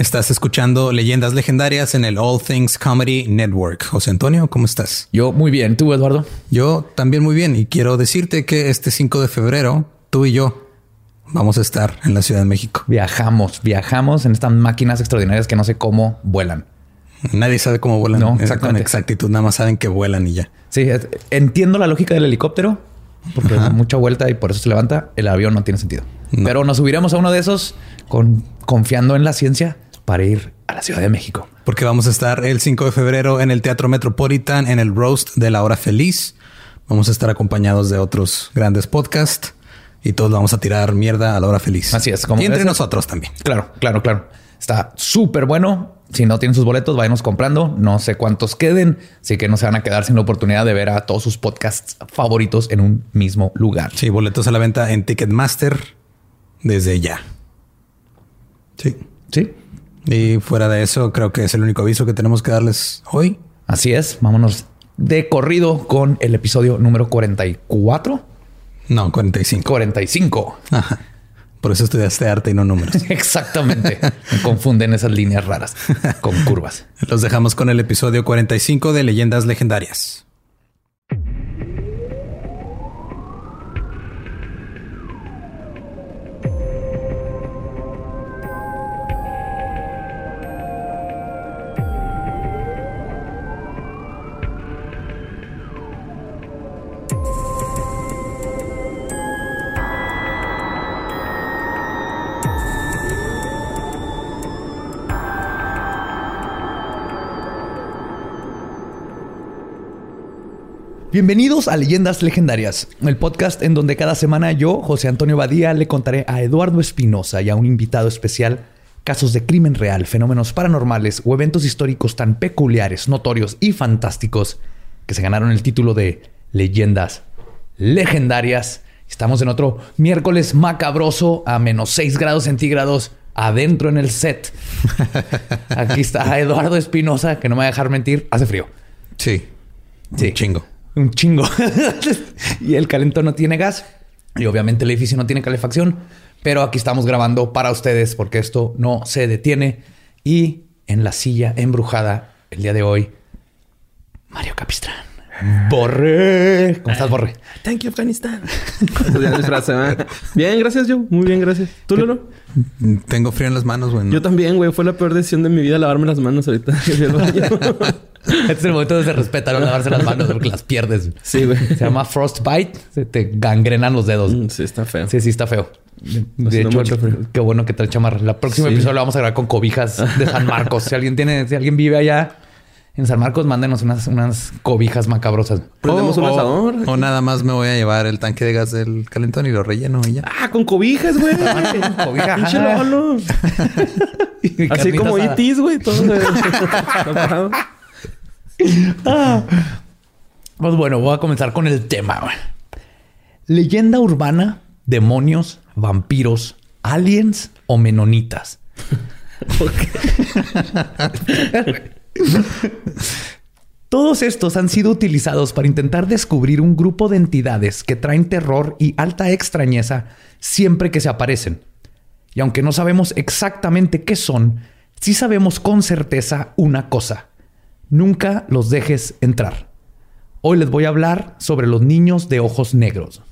Estás escuchando Leyendas Legendarias en el All Things Comedy Network. José Antonio, ¿cómo estás? Yo muy bien. ¿Tú, Eduardo? Yo también muy bien. Y quiero decirte que este 5 de febrero, tú y yo vamos a estar en la Ciudad de México. Viajamos, viajamos en estas máquinas extraordinarias que no sé cómo vuelan. Nadie sabe cómo vuelan. No, con exactitud. Nada más saben que vuelan y ya. Sí, entiendo la lógica del helicóptero porque mucha vuelta y por eso se levanta. El avión no tiene sentido. Pero nos subiremos a uno de esos con, confiando en la ciencia para ir a la Ciudad de México. Porque vamos a estar el 5 de febrero en el Teatro Metropolitan en el Roast de la Hora Feliz. Vamos a estar acompañados de otros grandes podcasts y todos vamos a tirar mierda a la hora feliz. Así es. Como y entre nosotros también. Claro, claro, claro. Está súper bueno. Si no tienen sus boletos, váyanos comprando. No sé cuántos queden, así que no se van a quedar sin la oportunidad de ver a todos sus podcasts favoritos en un mismo lugar. Sí, boletos a la venta en Ticketmaster desde ya. Sí. Sí. Y fuera de eso, creo que es el único aviso que tenemos que darles hoy. Así es. Vámonos de corrido con el episodio número 44. No, 45. 45. Ajá. Por eso estudiaste arte y no números. Exactamente. Me confunden esas líneas raras con curvas. Los dejamos con el episodio 45 de Leyendas Legendarias. Bienvenidos a Leyendas Legendarias, el podcast en donde cada semana yo, José Antonio Badía, le contaré a Eduardo Espinosa y a un invitado especial casos de crimen real, fenómenos paranormales o eventos históricos tan peculiares, notorios y fantásticos que se ganaron el título de Leyendas Legendarias. Estamos en otro miércoles macabroso a menos 6 grados centígrados adentro en el set. Aquí está Eduardo Espinosa, que no me va a dejar mentir, hace frío. Sí. Sí. chingo un chingo. y el calentón no tiene gas. Y obviamente el edificio no tiene calefacción. Pero aquí estamos grabando para ustedes porque esto no se detiene. Y en la silla embrujada el día de hoy, Mario Capistrán. Borre. ¿Cómo estás, Borre? Thank you, Afganistán. bien, gracias, yo. Muy bien, gracias. ¿Tú, Lolo? Tengo frío en las manos, güey. Yo también, güey. Fue la peor decisión de mi vida lavarme las manos ahorita. este es el momento de se respetar no lavarse las manos porque las pierdes. Sí, güey. Se llama frostbite. Se te gangrenan los dedos. Mm, sí, está feo. Sí, sí, está feo. De hecho, qué bueno que trae chamarra. La próxima episodio lo vamos a grabar con cobijas de San Marcos. si alguien tiene, si alguien vive allá en San Marcos, mándenos unas, unas cobijas macabrosas. Prendemos un asador. O nada más me voy a llevar el tanque de gas del calentón y lo relleno y ya. Ah, con cobijas, güey. cobijas. Así como itis, güey. Todo. Ah. Pues bueno, voy a comenzar con el tema. Leyenda urbana, demonios, vampiros, aliens o menonitas. Todos estos han sido utilizados para intentar descubrir un grupo de entidades que traen terror y alta extrañeza siempre que se aparecen. Y aunque no sabemos exactamente qué son, sí sabemos con certeza una cosa. Nunca los dejes entrar. Hoy les voy a hablar sobre los niños de ojos negros.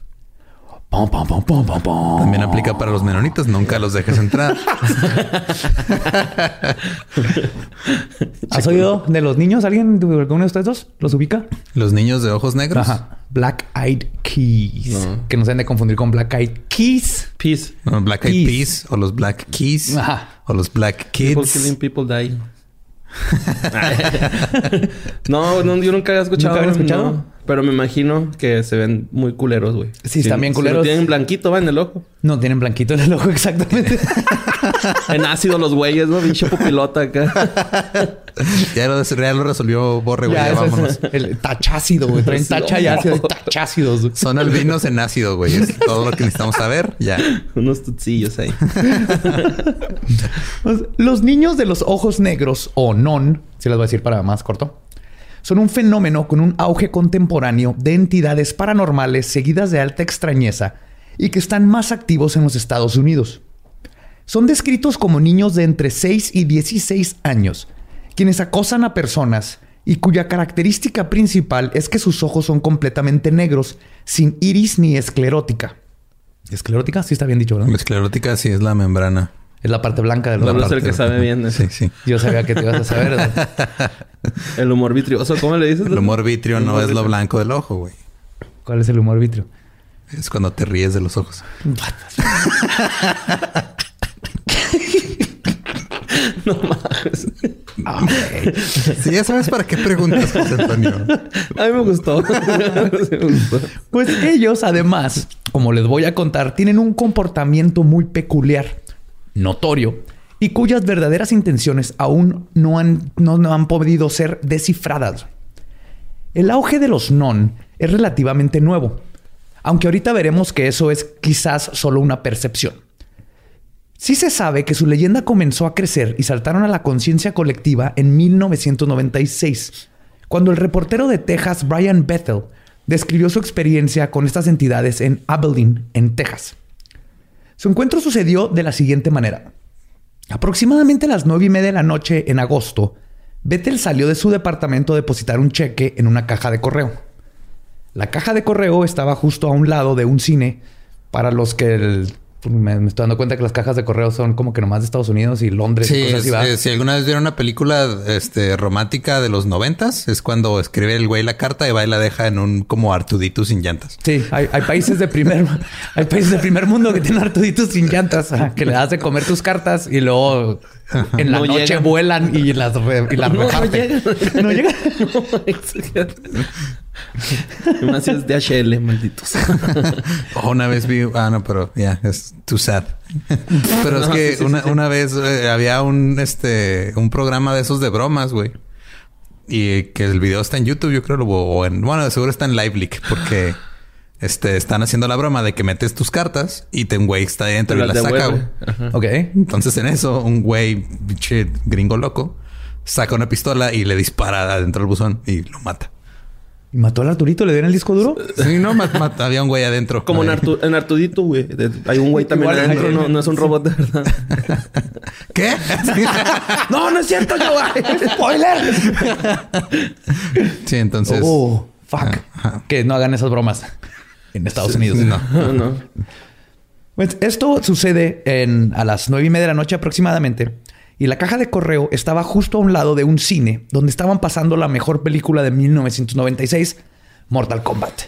También aplica para los menonitas, nunca los dejes entrar. ¿Has oído de los niños? ¿Alguien de alguno de ustedes dos los ubica? Los niños de ojos negros. Black Eyed Keys. Que no se han de confundir con Black Eyed Keys. Peace. Black Eyed Peas o los Black Keys. O los Black Kids. People killing, people die. no, no, yo nunca había escuchado. ¿Nunca había escuchado? Pero me imagino que se ven muy culeros, güey. Sí, están bien culeros. tienen blanquito, va en el ojo. No, tienen blanquito en el ojo, exactamente. en ácido los güeyes, ¿no? Bicho pupilota acá. ya, lo, lo resolvió Borre, güey. Ya, vámonos. el tachácido, güey. Traen tacha y ácido tachácidos. Son albinos en ácido, güey. Es todo lo que necesitamos saber. Ya. Unos tutsillos ahí. Los niños de los ojos negros o non, si les voy a decir para más corto, son un fenómeno con un auge contemporáneo de entidades paranormales seguidas de alta extrañeza y que están más activos en los Estados Unidos. son descritos como niños de entre 6 y 16 años, quienes acosan a personas y cuya característica principal es que sus ojos son completamente negros, sin iris ni esclerótica. ¿Esclerótica? Sí está bien dicho, ¿verdad? Esclerótica sí es la membrana. Es la parte blanca del no es el que sabe bien. Sí, sí. Yo sabía que te ibas a saber. El humor vitrioso. ¿Cómo le dices? El humor vitrio El no humor es lo blanco del ojo, güey. ¿Cuál es el humor vitrio? Es cuando te ríes de los ojos. No mames. Sí, ya sabes para qué preguntas, José Antonio. A mí me gustó. Sí me gustó. Pues ellos, además, como les voy a contar, tienen un comportamiento muy peculiar, notorio, y cuyas verdaderas intenciones aún no han, no, han podido ser descifradas. El auge de los non es relativamente nuevo, aunque ahorita veremos que eso es quizás solo una percepción. Sí se sabe que su leyenda comenzó a crecer y saltaron a la conciencia colectiva en 1996, cuando el reportero de Texas Brian Bethel describió su experiencia con estas entidades en Abilene, en Texas. Su encuentro sucedió de la siguiente manera. Aproximadamente a las nueve y media de la noche en agosto, Bethel salió de su departamento a depositar un cheque en una caja de correo. La caja de correo estaba justo a un lado de un cine para los que el- me, me estoy dando cuenta que las cajas de correo son como que nomás de Estados Unidos y Londres y Sí, cosas así. eh, si alguna vez vieron una película este, romántica de los noventas, es cuando escribe el güey la carta y va y la deja en un como Artudito sin llantas. Sí, hay, hay países de primer hay países de primer mundo que tienen artuditos sin llantas, que le das de comer tus cartas y luego en la No noche llegan. vuelan y las, re- y las No, no reparten. llega. No llega. No, Más es DHL, malditos. O una vez vi, ah, no, pero ya, es too sad. pero es No, que sí, sí, una, sí, sí. una vez eh, había un, este, un programa de esos de bromas, güey. Y que el video está en YouTube, yo creo, o en, bueno, seguro está en LiveLeak, porque este, están haciendo la broma de que metes tus cartas y te un güey está dentro Te y las las saca, güey. Ok. Entonces en eso, un güey, pinche gringo loco, saca una pistola y le dispara adentro del buzón y lo mata. ¿Y mató al Arturito? ¿Le dieron el disco duro? Sí, no, mat- mat- había un güey adentro. Como en, Ahí. Artu- en Artudito, güey. Hay un güey también Igual, adentro. No, no es un robot de verdad. ¿Qué? no, no es cierto, yo. ¡Spoiler! sí, entonces. oh, fuck. Que no hagan esas bromas en Estados Unidos. No. No, no. Pues esto sucede en, a las nueve y media de la noche aproximadamente. Y la caja de correo estaba justo a un lado de un cine donde estaban pasando la mejor película de 1996, Mortal Kombat.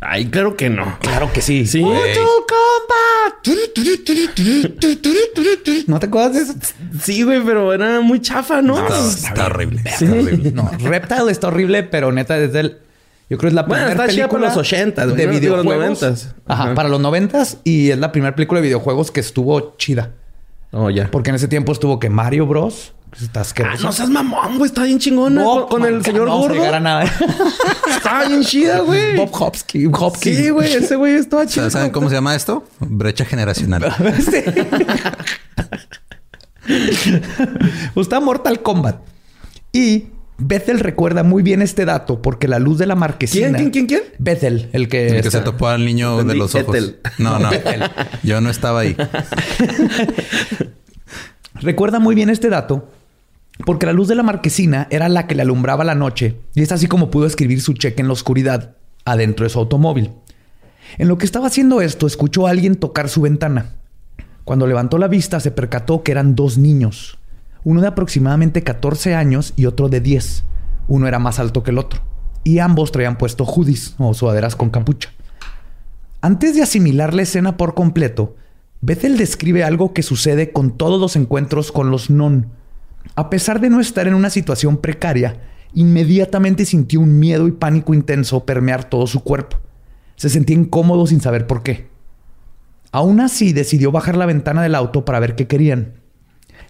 Ay, claro que no. Claro que sí. Sí. Mortal Kombat. ¿No te acuerdas de eso? Sí, güey, pero era muy chafa, ¿no? No, está horrible. Sí. No, Reptile está horrible, pero neta desde el... Yo creo que es la Bueno, primera está película para los 80, güey, de ¿no? Digo, los videojuegos. 90s. Ajá, Ajá. para los noventas y es la primera película de videojuegos que estuvo chida. Oh, ya. Porque en ese tiempo estuvo que Mario Bros. que Está Ah, no seas mamón, güey. Está bien chingona. Bob, con, con el señor no gordo. a nada. Estaba bien chida, güey. Bob Hopkins. Hopkins. Sí, güey. Ese güey estaba chido. ¿Saben cómo se llama esto? Brecha generacional. Sí. Está Mortal Kombat. Y Bethel recuerda muy bien este dato porque la luz de la marquesina. ¿Quién, quién, quién, quién? Bethel, el que. El que se topó al niño de los ojos. No, no. Yo no estaba ahí. Recuerda muy bien este dato porque la luz de la marquesina era la que le alumbraba la noche y es así como pudo escribir su cheque en la oscuridad adentro de su automóvil. En lo que estaba haciendo esto, escuchó a alguien tocar su ventana. Cuando levantó la vista, se percató que eran dos niños, uno de aproximadamente 14 años y otro de 10. Uno era más alto que el otro, y ambos traían puesto hoodies o sudaderas con capucha. Antes de asimilar la escena por completo, Bethel describe algo que sucede con todos los encuentros con los non. A pesar de no estar en una situación precaria, inmediatamente sintió un miedo y pánico intenso permear todo su cuerpo. Se sentía incómodo sin saber por qué. Aún así, decidió bajar la ventana del auto para ver qué querían.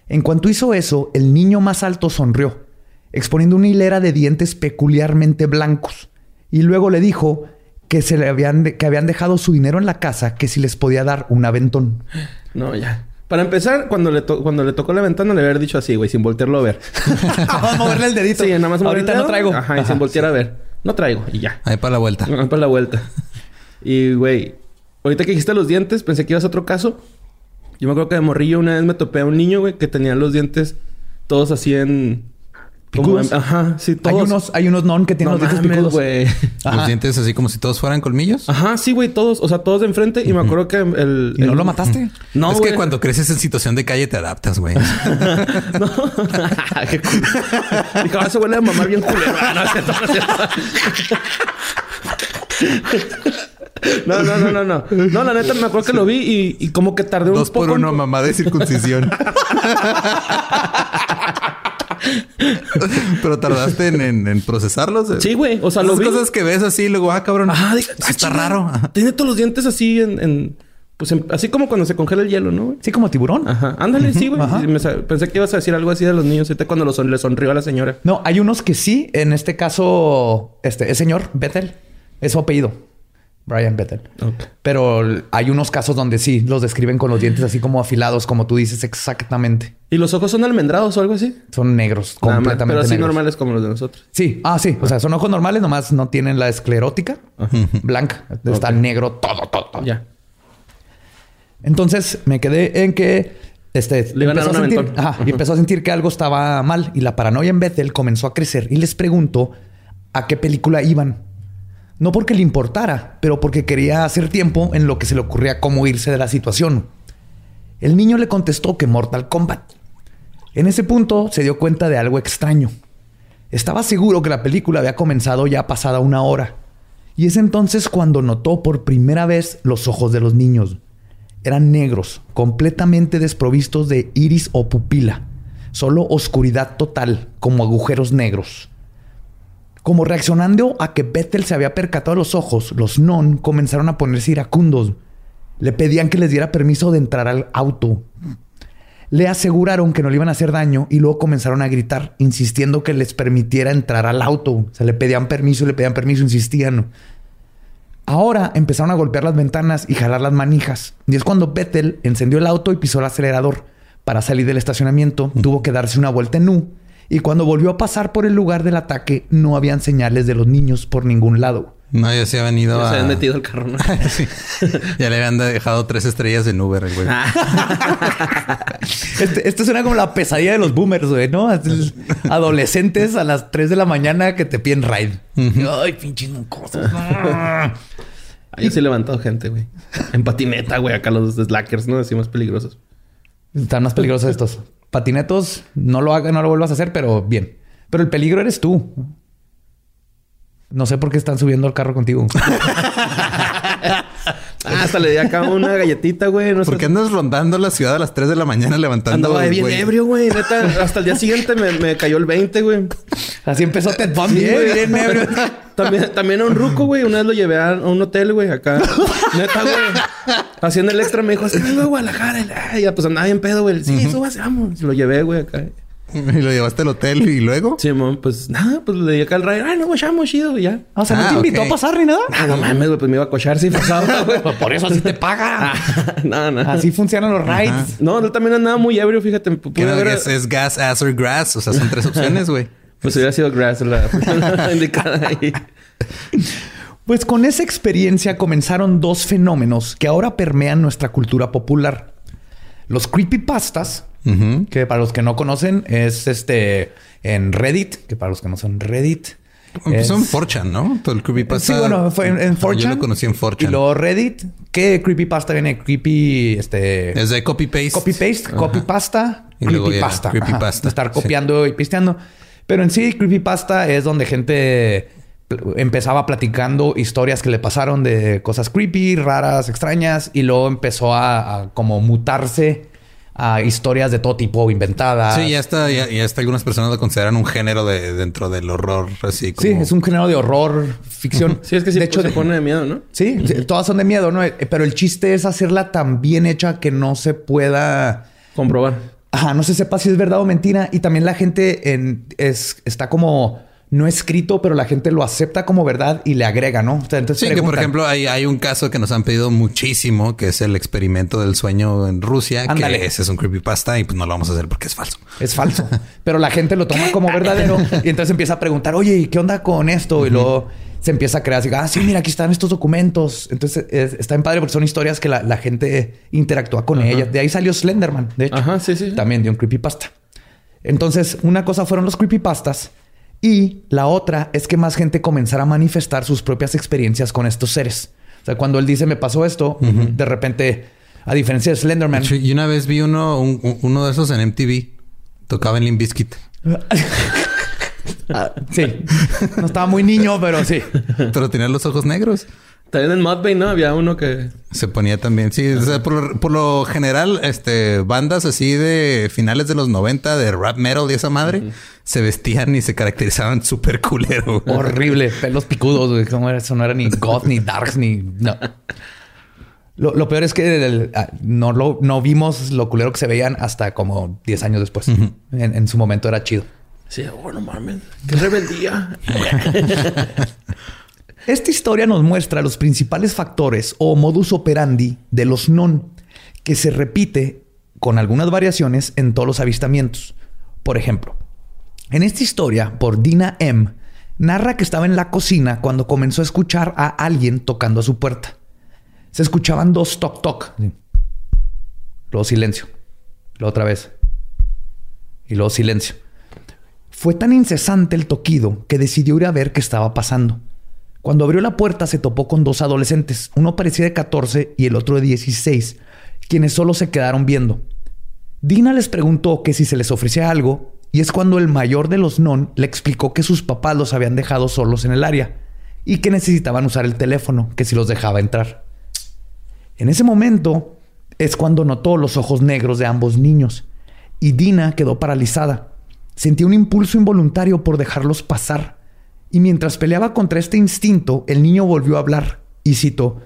En cuanto hizo eso, el niño más alto sonrió, exponiendo una hilera de dientes peculiarmente blancos, y luego le dijo que, se le habían de- que habían dejado su dinero en la casa, que si les podía dar un aventón. No, ya. Para empezar, cuando le, to- cuando le tocó la ventana, le había dicho así, güey, sin voltearlo a ver. Vamos a moverle el dedito. Sí, nada más Ahorita no traigo. Ajá, y sin voltear a ver. No traigo, y ya. Ahí para la vuelta. No, para la vuelta. Y, güey, ahorita que dijiste los dientes, pensé que ibas a otro caso. Yo me acuerdo que de morrillo una vez me topé a un niño, güey, que tenía los dientes todos así en... como ajá, sí, todos. Hay unos, hay unos non que tienen No los dientes mames, picudos. güey. Ajá. Los dientes así como si todos fueran colmillos. Ajá, sí, güey, todos. O sea, todos de enfrente. Y me acuerdo que el... ¿Y no el- lo mataste? No, es güey. que cuando creces en situación de calle te adaptas, güey. No. Qué. Dijo, ah, se huele a mamar bien culero. No, es cierto, no es cierto. No, no, no, no, no. No, la neta, me acuerdo que lo vi y, y como que tardé un Dos poco. por en- uno, mamá de circuncisión. Pero tardaste en, en- en procesarlos. Sí, güey. O sea, lo Las vi. cosas que ves así, luego, ah, cabrón. Ah, está raro. Ajá. Tiene todos los dientes así en... en- pues en- así como cuando se congela el hielo, ¿no, güey? Sí, como tiburón. Ajá. Ándale, sí, güey. Ajá. Pensé que ibas a decir algo así de los niños. Ahorita cuando lo son- le sonrió a la señora. No, hay unos que sí. En este caso, este, el señor Bethel es su apellido. Brian Bethel. Pero hay unos casos donde sí los describen con los dientes así como afilados, como tú dices exactamente. ¿Y los ojos son almendrados o algo así? Son negros, Nada más, completamente Pero así negros. normales como los de nosotros. Sí, ah, sí. O sea, son ojos normales, nomás no tienen la esclerótica blanca. Está negro todo, todo, todo. Ya. Entonces me quedé en que este Le iban a dar empezó un sentir, ajá, y empezó a sentir que algo estaba mal y la paranoia en Bethel comenzó a crecer y les preguntó a qué película iban. No porque le importara, pero porque quería hacer tiempo en lo que se le ocurría cómo irse de la situación. El niño le contestó que Mortal Kombat. En ese punto se dio cuenta de algo extraño. Estaba seguro que la película había comenzado ya pasada una hora. Y es entonces cuando notó por primera vez los ojos de los niños. Eran negros, completamente desprovistos de iris o pupila. Solo oscuridad total, como agujeros negros. Como reaccionando a que Bethel se había percatado los ojos, los non comenzaron a ponerse iracundos. Le pedían que les diera permiso de entrar al auto. Le aseguraron que no le iban a hacer daño y luego comenzaron a gritar, insistiendo que les permitiera entrar al auto. O sea, le pedían permiso, le pedían permiso, insistían. Ahora empezaron a golpear las ventanas y jalar las manijas. Y es cuando Bethel encendió el auto y pisó el acelerador. Para salir del estacionamiento, tuvo que darse una vuelta en nu. Y cuando volvió a pasar por el lugar del ataque, no habían señales de los niños por ningún lado. No, ya se habían ido Ya a... se habían metido al carro, ¿no? Sí. Ya le habían dejado tres estrellas en Uber, güey. Este, esto suena como la pesadilla de los boomers, güey, ¿no? Así, Adolescentes a las 3 de la mañana que te piden ride. Ay, pinches cosas. Ahí yo sí he levantado gente, güey. En patineta, güey. Acá los slackers, ¿no? Decimos peligrosos. Están más peligrosos estos. Patinetos, no lo hagas, no lo vuelvas a hacer, pero bien. Pero el peligro eres tú. No sé por qué están subiendo al carro contigo. Ah, hasta le di acá una galletita, güey. No sé. ¿Por qué andas rondando la ciudad a las 3 de la mañana levantando? Andaba bien güey? ebrio, güey. Neta, hasta el día siguiente me, me cayó el 20, güey. Así empezó Ted Bundy, Sí, güey. Bien ebrio. También, también a un ruco, güey. Una vez lo llevé a, un hotel, güey, acá. Neta, güey. Haciendo el extra me dijo, vengo de Guadalajara. Y, ay, ya, pues andaba bien pedo, güey. Sí, súbase, vamos. Lo llevé, güey, acá. Y lo llevaste al hotel y luego. Simón, pues nada, pues le di acá al rayo. Ay, no, guachamos, chido, y ya. O sea, no Ah, te invitó ok. a pasar ni nada. Ah, no mames, güey, pues me iba a cochar si pasaba, güey. Por eso así te paga. no, no. Así funcionan los rides. No, él también andaba muy ebrio, fíjate. Pude no, es gas, ass or grass. O sea, son tres opciones, güey. Pues hubiera sido Grass la, la indicada ahí. Pues con esa experiencia comenzaron dos fenómenos que ahora permean nuestra cultura popular. Los creepypastas, Que para los que no conocen es este en Reddit, que para los que no son Reddit. Empezó en es- 4chan, ¿no? Todo el creepypasta. Sí, bueno, fue en, en 4chan. Yo lo conocí en 4chan. Y luego Reddit, que creepypasta viene creepy, este... Es de copy-paste. Copy paste, copy pasta, creepypasta. creepypasta. Estar Sí. copiando y pisteando. Pero en sí, creepypasta es donde gente empezaba platicando historias que le pasaron de cosas creepy, raras, extrañas, y luego empezó a, a como mutarse a historias de todo tipo inventadas. Sí, ya está, ya, ya está. Algunas personas lo consideran un género de dentro del horror, así como. Sí, es un género de horror, ficción. Sí, es que sí, de pues, hecho, se de- pone de miedo, ¿no? Sí, sí, todas son de miedo, ¿no? Pero el chiste es hacerla tan bien hecha que no se pueda... Comprobar. Ajá, no se sepa si es verdad o mentira. Y también la gente en- es, está como no escrito, pero la gente lo acepta como verdad y le agrega, ¿no? O sea, entonces Sí, que por preguntan, ejemplo hay, hay un caso que nos han pedido muchísimo, que es el experimento del sueño en Rusia, Ándale. que ese es un creepypasta y pues no lo vamos a hacer porque es falso. es falso. pero la gente lo toma como verdadero y entonces empieza a preguntar, oye, ¿y qué onda con esto? Y luego se empieza a crear así, ah, sí, mira, aquí están estos documentos. Entonces es- está en padre porque son historias que la, la gente interactúa con ellas. De ahí salió Slenderman, de hecho. Ajá, sí, sí. También de un creepypasta. Entonces, una cosa fueron los creepypastas y la otra es que más gente comenzara a manifestar sus propias experiencias con estos seres. O sea, cuando él dice me pasó esto, de repente, a diferencia de Slenderman, Y una vez vi uno, un- un- uno de esos en MTV. Tocaba en Limp Bizkit. ah, sí, no estaba muy niño, pero sí. Pero tenía los ojos negros. También en Mudbay, ¿no? Había uno que... Se ponía también, sí. O sea, por, lo, por lo general, este, bandas así de finales de los 90 de rap metal y esa madre, se vestían y se caracterizaban súper culero. güey. Horrible, pelos picudos, güey. ¿Cómo era? Eso no era ni goth, ni darks, ni... No. Lo, lo peor es que el- ah, no, lo, no vimos lo culero que se veían hasta como 10 años después. en, en su momento era chido. Sí, oh, no mames. Qué rebeldía. Esta historia nos muestra los principales factores o modus operandi de los non, que se repite con algunas variaciones en todos los avistamientos. Por ejemplo, en esta historia, por Dina M., narra que estaba en la cocina cuando comenzó a escuchar a alguien tocando a su puerta. Se escuchaban dos toc toc. Luego silencio. Luego otra vez. Y luego silencio. Fue tan incesante el toquido que decidió ir a ver qué estaba pasando. Cuando abrió la puerta se topó con dos adolescentes, uno parecía de 14 y el otro de 16, quienes solo se quedaron viendo. Dina les preguntó que si se les ofrecía algo, y es cuando el mayor de los non le explicó que sus papás los habían dejado solos en el área y que necesitaban usar el teléfono, que si los dejaba entrar. En ese momento es cuando notó los ojos negros de ambos niños y Dina quedó paralizada. Sentía un impulso involuntario por dejarlos pasar. Y mientras peleaba contra este instinto, el niño volvió a hablar y citó,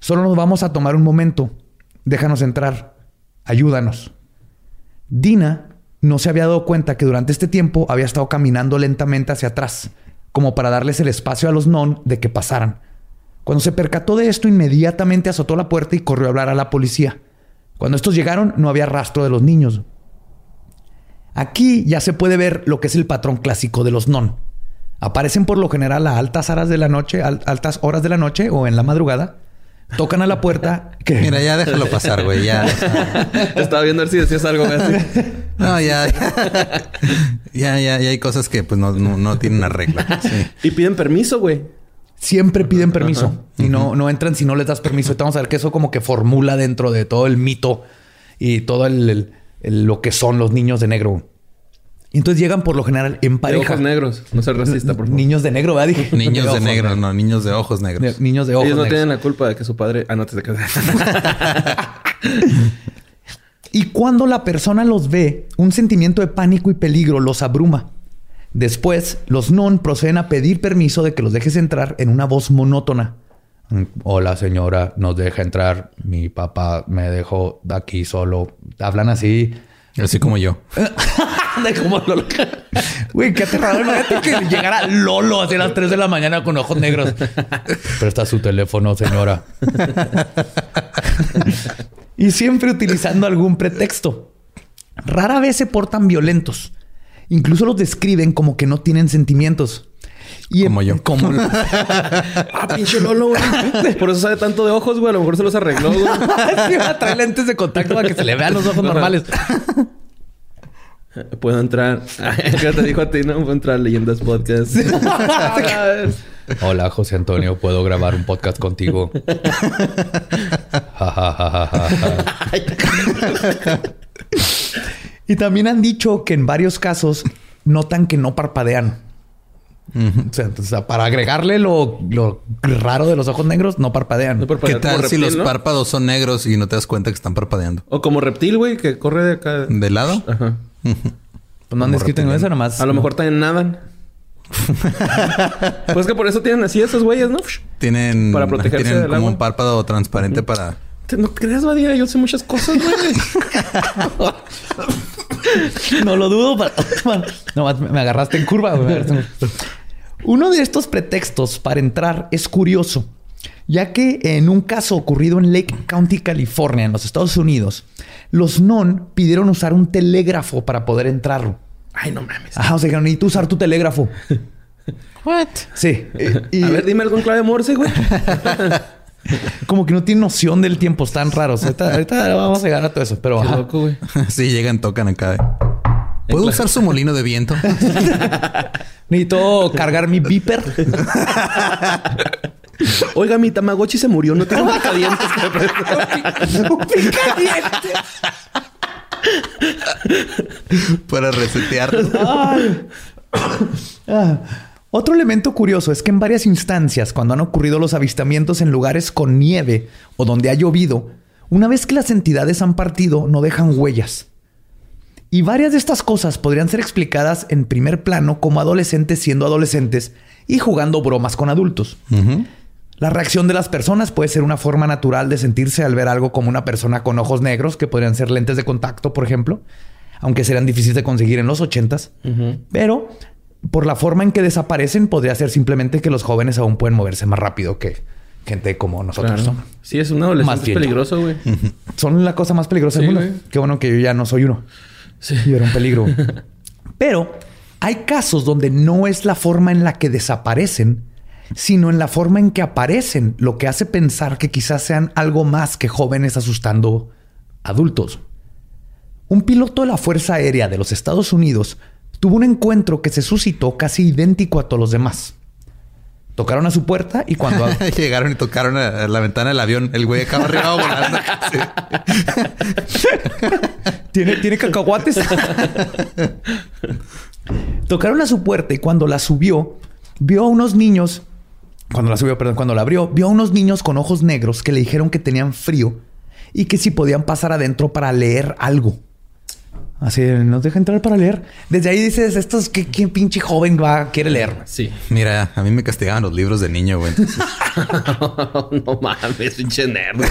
solo nos vamos a tomar un momento, déjanos entrar, ayúdanos. Dina no se había dado cuenta que durante este tiempo había estado caminando lentamente hacia atrás, como para darles el espacio a los non de que pasaran. Cuando se percató de esto, inmediatamente azotó la puerta y corrió a hablar a la policía. Cuando estos llegaron, no había rastro de los niños. Aquí ya se puede ver lo que es el patrón clásico de los non. Aparecen por lo general a altas horas de la noche, al- altas horas de la noche o en la madrugada. Tocan a la puerta que Mira, ya déjalo pasar, güey. Ya. Estaba viendo a ver si decías algo güey, así. no, ya. ya, ya, ya hay cosas que pues no, no, no tienen una regla. Sí. Y piden permiso, güey. siempre piden permiso y no, no entran si no les das permiso. Vamos a ver que eso como que formula dentro de todo el mito y todo el, el- el- lo que son los niños de negro. Y entonces llegan por lo general en De pareja. ojos negros. No seas racista, por favor. Niños de negro, ¿verdad? Dije. Niños de negro, no, niños de ojos De- negros. niños de ojos Ellos no negros. tienen la culpa de que su padre... Ah, no, te quedas. Y cuando la persona los ve, un sentimiento de pánico y peligro los abruma. Después, los non proceden a pedir permiso de que los dejes entrar en una voz monótona. Hola señora, nos deja entrar. Mi papá me dejó aquí solo. Hablan así. Así como yo. De como Lolo. Güey, qué aterrador. Imagínate que llegara Lolo así a las 3 de la mañana con ojos negros. Presta su teléfono, señora. y siempre utilizando algún pretexto. Rara vez se portan violentos. Incluso los describen como que no tienen sentimientos. Y Como yo. Como ah, pinche Lolo, güey. Por eso sabe tanto de ojos, güey. A lo mejor se los arregló, güey. Sí, va a traer lentes de contacto para que se le vean los ojos normales. Puedo entrar. ¿Qué te dijo a ti? No puedo entrar a Leyendas Podcast. Hola, José Antonio, ¿puedo grabar un podcast contigo? Y también han dicho que en varios casos notan que no parpadean. O, sea, o sea, para agregarle lo, lo raro de los ojos negros, no parpadean. No ¿Qué tal si los párpados son negros y no te das cuenta que están parpadeando? O como reptil, güey, que corre de acá. ¿De lado? Ajá. Pues no han Como escrito en reptiliano. eso nomás. A lo mejor también nadan. pues que por eso tienen así esos güeyes, ¿no? Tienen, Para protegerse tienen del como agua. un párpado transparente para... Te- No creas, Badía. Yo sé muchas cosas, güey. No lo dudo. Para... No, me agarraste en curva. Uno de estos pretextos para entrar es curioso, ya que en un caso ocurrido en Lake County, California, en los Estados Unidos, los non pidieron usar un telégrafo para poder entrar. Ay, no mames. Ajá, o sea, que necesito usar tu telégrafo. What? Sí. Y, A ver, dime algo en clave Morse, güey. como que no tiene noción del tiempo, están raros. Ahorita, ahorita vamos a llegar a todo eso, pero Qué ajá. loco, güey. sí, llegan, tocan acá. ¿Puedo usar su molino de viento? necesito cargar mi beeper. Oiga, mi Tamagotchi se murió. No tengo picadientes. que me preste. Para resetear. Ay. Ah. Otro elemento curioso es que en varias instancias, cuando han ocurrido los avistamientos en lugares con nieve o donde ha llovido, una vez que las entidades han partido, no dejan huellas. Y varias de estas cosas podrían ser explicadas en primer plano como adolescentes siendo adolescentes y jugando bromas con adultos. La reacción de las personas puede ser una forma natural de sentirse al ver algo como una persona con ojos negros, que podrían ser lentes de contacto, por ejemplo, aunque serían difíciles de conseguir en los ochentas. Pero por la forma en que desaparecen, podría ser simplemente que los jóvenes aún pueden moverse más rápido que gente como nosotros. Claro. ¿no? Sí, es un adolescente bien. peligroso, güey. Son la cosa más peligrosa del Sí, mundo. güey. Qué bueno que yo ya no soy uno. Sí. Yo era un peligro. Pero hay casos donde no es la forma en la que desaparecen, sino en la forma en que aparecen, lo que hace pensar que quizás sean algo más que jóvenes asustando adultos. Un piloto de la Fuerza Aérea de los Estados Unidos tuvo un encuentro que se suscitó casi idéntico a todos los demás. Tocaron a su puerta y cuando Llegaron y tocaron a la ventana del avión. El güey acá arriba volando. ¿Tiene, ¿Tiene cacahuates? Tocaron a su puerta y cuando la subió, vio a unos niños. Cuando la subió, perdón, cuando la abrió, vio a unos niños con ojos negros que le dijeron que tenían frío y que si podían pasar adentro para leer algo. Así, nos deja entrar para leer. Desde ahí dices, estos, ¿qué, qué pinche joven va, quiere leer? Sí. Mira, a mí me castigaban los libros de niño, güey. Entonces, no mames, pinche nerd.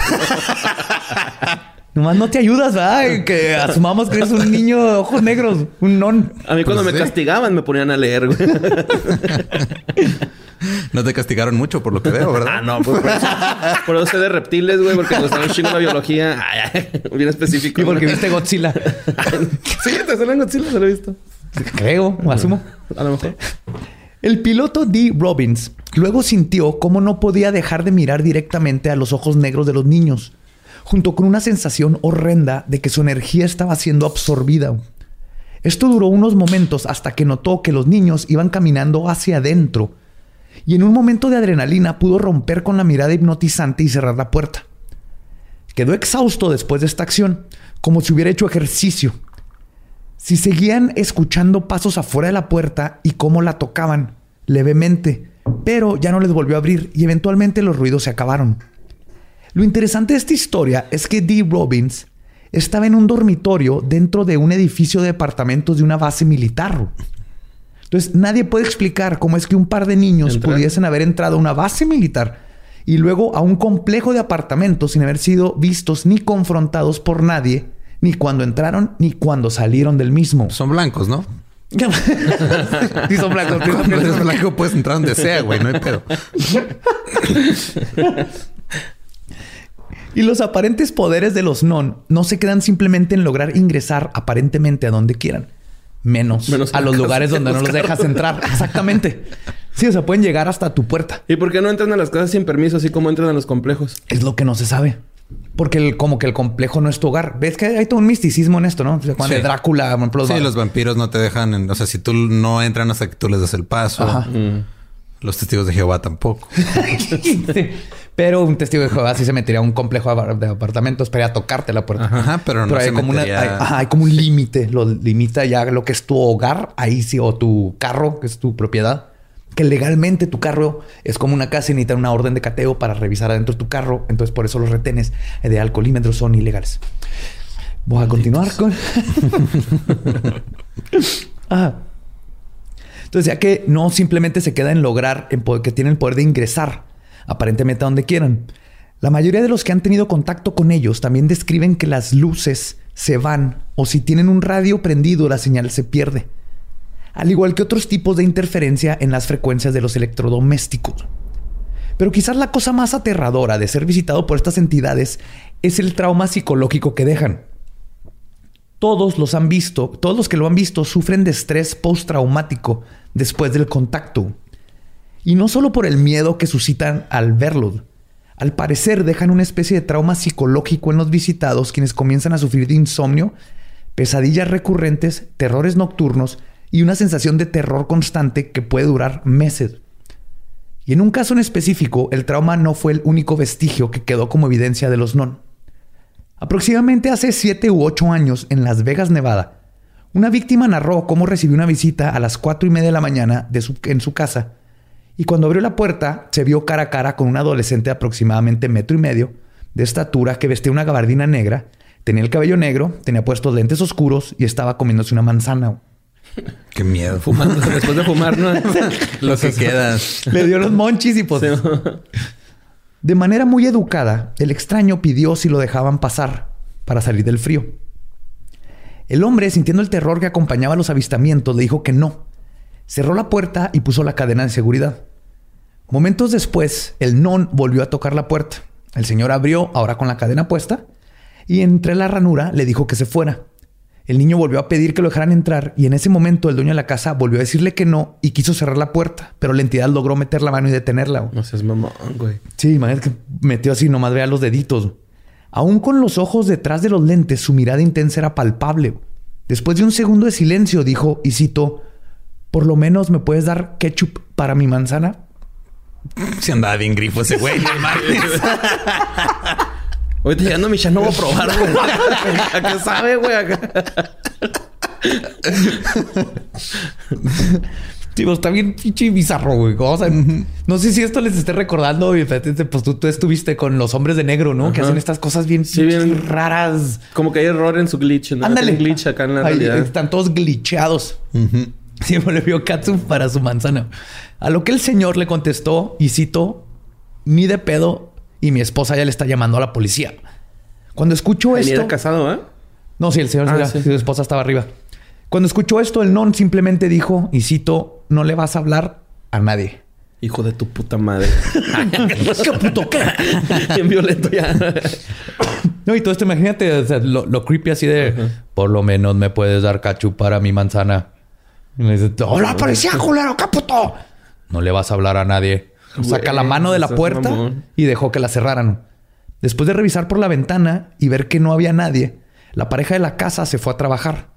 Nomás no te ayudas, ¿verdad? Que asumamos que eres un niño de ojos negros, un non. A mí cuando Pues me sí. castigaban me ponían a leer, güey. No te castigaron mucho por lo que veo, ah, ¿verdad? no, pues por eso, por eso sé de reptiles, güey, porque me gustaba un chingo la biología. Ay, ay, bien específico. Y porque viste Godzilla. sí, te suena en Godzilla, se lo he visto. Creo, asumo. A lo mejor. El piloto Dee Robbins luego sintió cómo no podía dejar de mirar directamente a los ojos negros de los niños, junto con una sensación horrenda de que su energía estaba siendo absorbida. Esto duró unos momentos hasta que notó que los niños iban caminando hacia adentro y en un momento de adrenalina pudo romper con la mirada hipnotizante y cerrar la puerta. Quedó exhausto después de esta acción, como si hubiera hecho ejercicio. Si seguían escuchando pasos afuera de la puerta y cómo la tocaban levemente, pero ya no les volvió a abrir y eventualmente los ruidos se acabaron. Lo interesante de esta historia es que Dee Robbins estaba en un dormitorio dentro de un edificio de departamentos de una base militar. Entonces nadie puede explicar cómo es que un par de niños pudiesen haber entrado a una base militar y luego a un complejo de apartamentos sin haber sido vistos ni confrontados por nadie, ni cuando entraron ni cuando salieron del mismo. Son blancos, ¿no? sí, son blancos. Cuando eres blanco puedes entrar donde sea, güey. No hay pedo. Y los aparentes poderes de los non no se quedan simplemente en lograr ingresar aparentemente a donde quieran. Menos, Menos a los lugares donde no los dejas entrar. Exactamente. Sí, o sea, pueden llegar hasta tu puerta. ¿Y por qué no entran a las casas sin permiso, así como entran a los complejos? Es lo que no se sabe. Porque el- como que el complejo no es tu hogar. Ves que hay todo un misticismo en esto, ¿no? Cuando Sí. de Drácula, por ejemplo, los Sí, va- los vampiros no te dejan. en- o sea, si tú no entran hasta que tú les das el paso. Ajá. Los testigos de Jehová tampoco. Sí. Pero un testigo de Jehová sí se metería a un complejo de apartamentos para ir a tocarte la puerta. Ajá, pero no hay se como, una- hay, ajá, hay como un límite. Lo limita ya lo que es tu hogar, ahí sí, o tu carro, que es tu propiedad. Que legalmente tu carro es como una casa y necesitan una orden de cateo para revisar adentro tu carro. Entonces, por eso los retenes de alcoholímetros son ilegales. Voy a continuar con. Ajá. Entonces, ya que no simplemente se queda en lograr, en poder- que tienen el poder de ingresar aparentemente a donde quieran, la mayoría de los que han tenido contacto con ellos también describen que las luces se van o si tienen un radio prendido la señal se pierde. Al igual que otros tipos de interferencia en las frecuencias de los electrodomésticos. Pero quizás la cosa más aterradora de ser visitado por estas entidades es el trauma psicológico que dejan. Todos los han visto, todos los que lo han visto sufren de estrés postraumático después del contacto. Y no solo por el miedo que suscitan al verlo. Al parecer dejan una especie de trauma psicológico en los visitados quienes comienzan a sufrir de insomnio, pesadillas recurrentes, terrores nocturnos y una sensación de terror constante que puede durar meses. Y en un caso en específico, el trauma no fue el único vestigio que quedó como evidencia de los non. Aproximadamente hace siete u ocho años, en Las Vegas, Nevada, una víctima narró cómo recibió una visita a las cuatro y media de la mañana en su casa y cuando abrió la puerta se vio cara a cara con un adolescente de aproximadamente metro y medio de estatura que vestía una gabardina negra, tenía el cabello negro, tenía puestos lentes oscuros y estaba comiéndose una manzana. Qué miedo. Fumando después de fumar, ¿no? Lo que queda. Le dio los monchis y pues... De manera muy educada, el extraño pidió si lo dejaban pasar para salir del frío. El hombre, sintiendo el terror que acompañaba los avistamientos, le dijo que no. Cerró la puerta y puso la cadena de seguridad. Momentos después, el non volvió a tocar la puerta. El señor abrió, ahora con la cadena puesta, y entre la ranura le dijo que se fuera. El niño volvió a pedir que lo dejaran entrar y en ese momento el dueño de la casa volvió a decirle que no y quiso cerrar la puerta, pero la entidad logró meter la mano y detenerla. No seas mamón, güey. Sí, imagínate que metió así, nomás vea los deditos. Aún con los ojos detrás de los lentes, su mirada intensa era palpable. Después de un segundo de silencio, dijo, y citó, ¿por lo menos me puedes dar ketchup para mi manzana? Se andaba bien grifo ese güey, no Ahorita llegando a mi no voy a probar. ¿A qué sabe, güey? Tío, está bien pinche bizarro, güey. O sea, no sé si esto les esté recordando. Pues tú, tú estuviste con los hombres de negro, ¿no? Que hacen estas cosas bien, sí, bien raras. Como que hay error en su glitch, ¿no? Ándale. glitch acá en la realidad. Están todos glitcheados. Siempre le vio Katsu para su manzana. A lo que el señor le contestó, y cito, ni de pedo, y mi esposa ya le está llamando a la policía. Cuando escucho esto... era casado, ¿eh? No, sí, el señor, Ah, era- sí. su esposa estaba arriba. Cuando escuchó esto, el non simplemente dijo, y cito, no le vas a hablar a nadie. Hijo de tu puta madre. ¿Qué puto qué? Bien violento ya. No, y todo esto, imagínate, o sea, lo, lo creepy así de, por lo menos me puedes dar cachu para mi manzana. Y le dice, hola, policía, culero, qué puto. No le vas a hablar a nadie. Saca la mano de la puerta y dejó que la cerraran. Después de revisar por la ventana y ver que no había nadie, la pareja de la casa se fue a trabajar.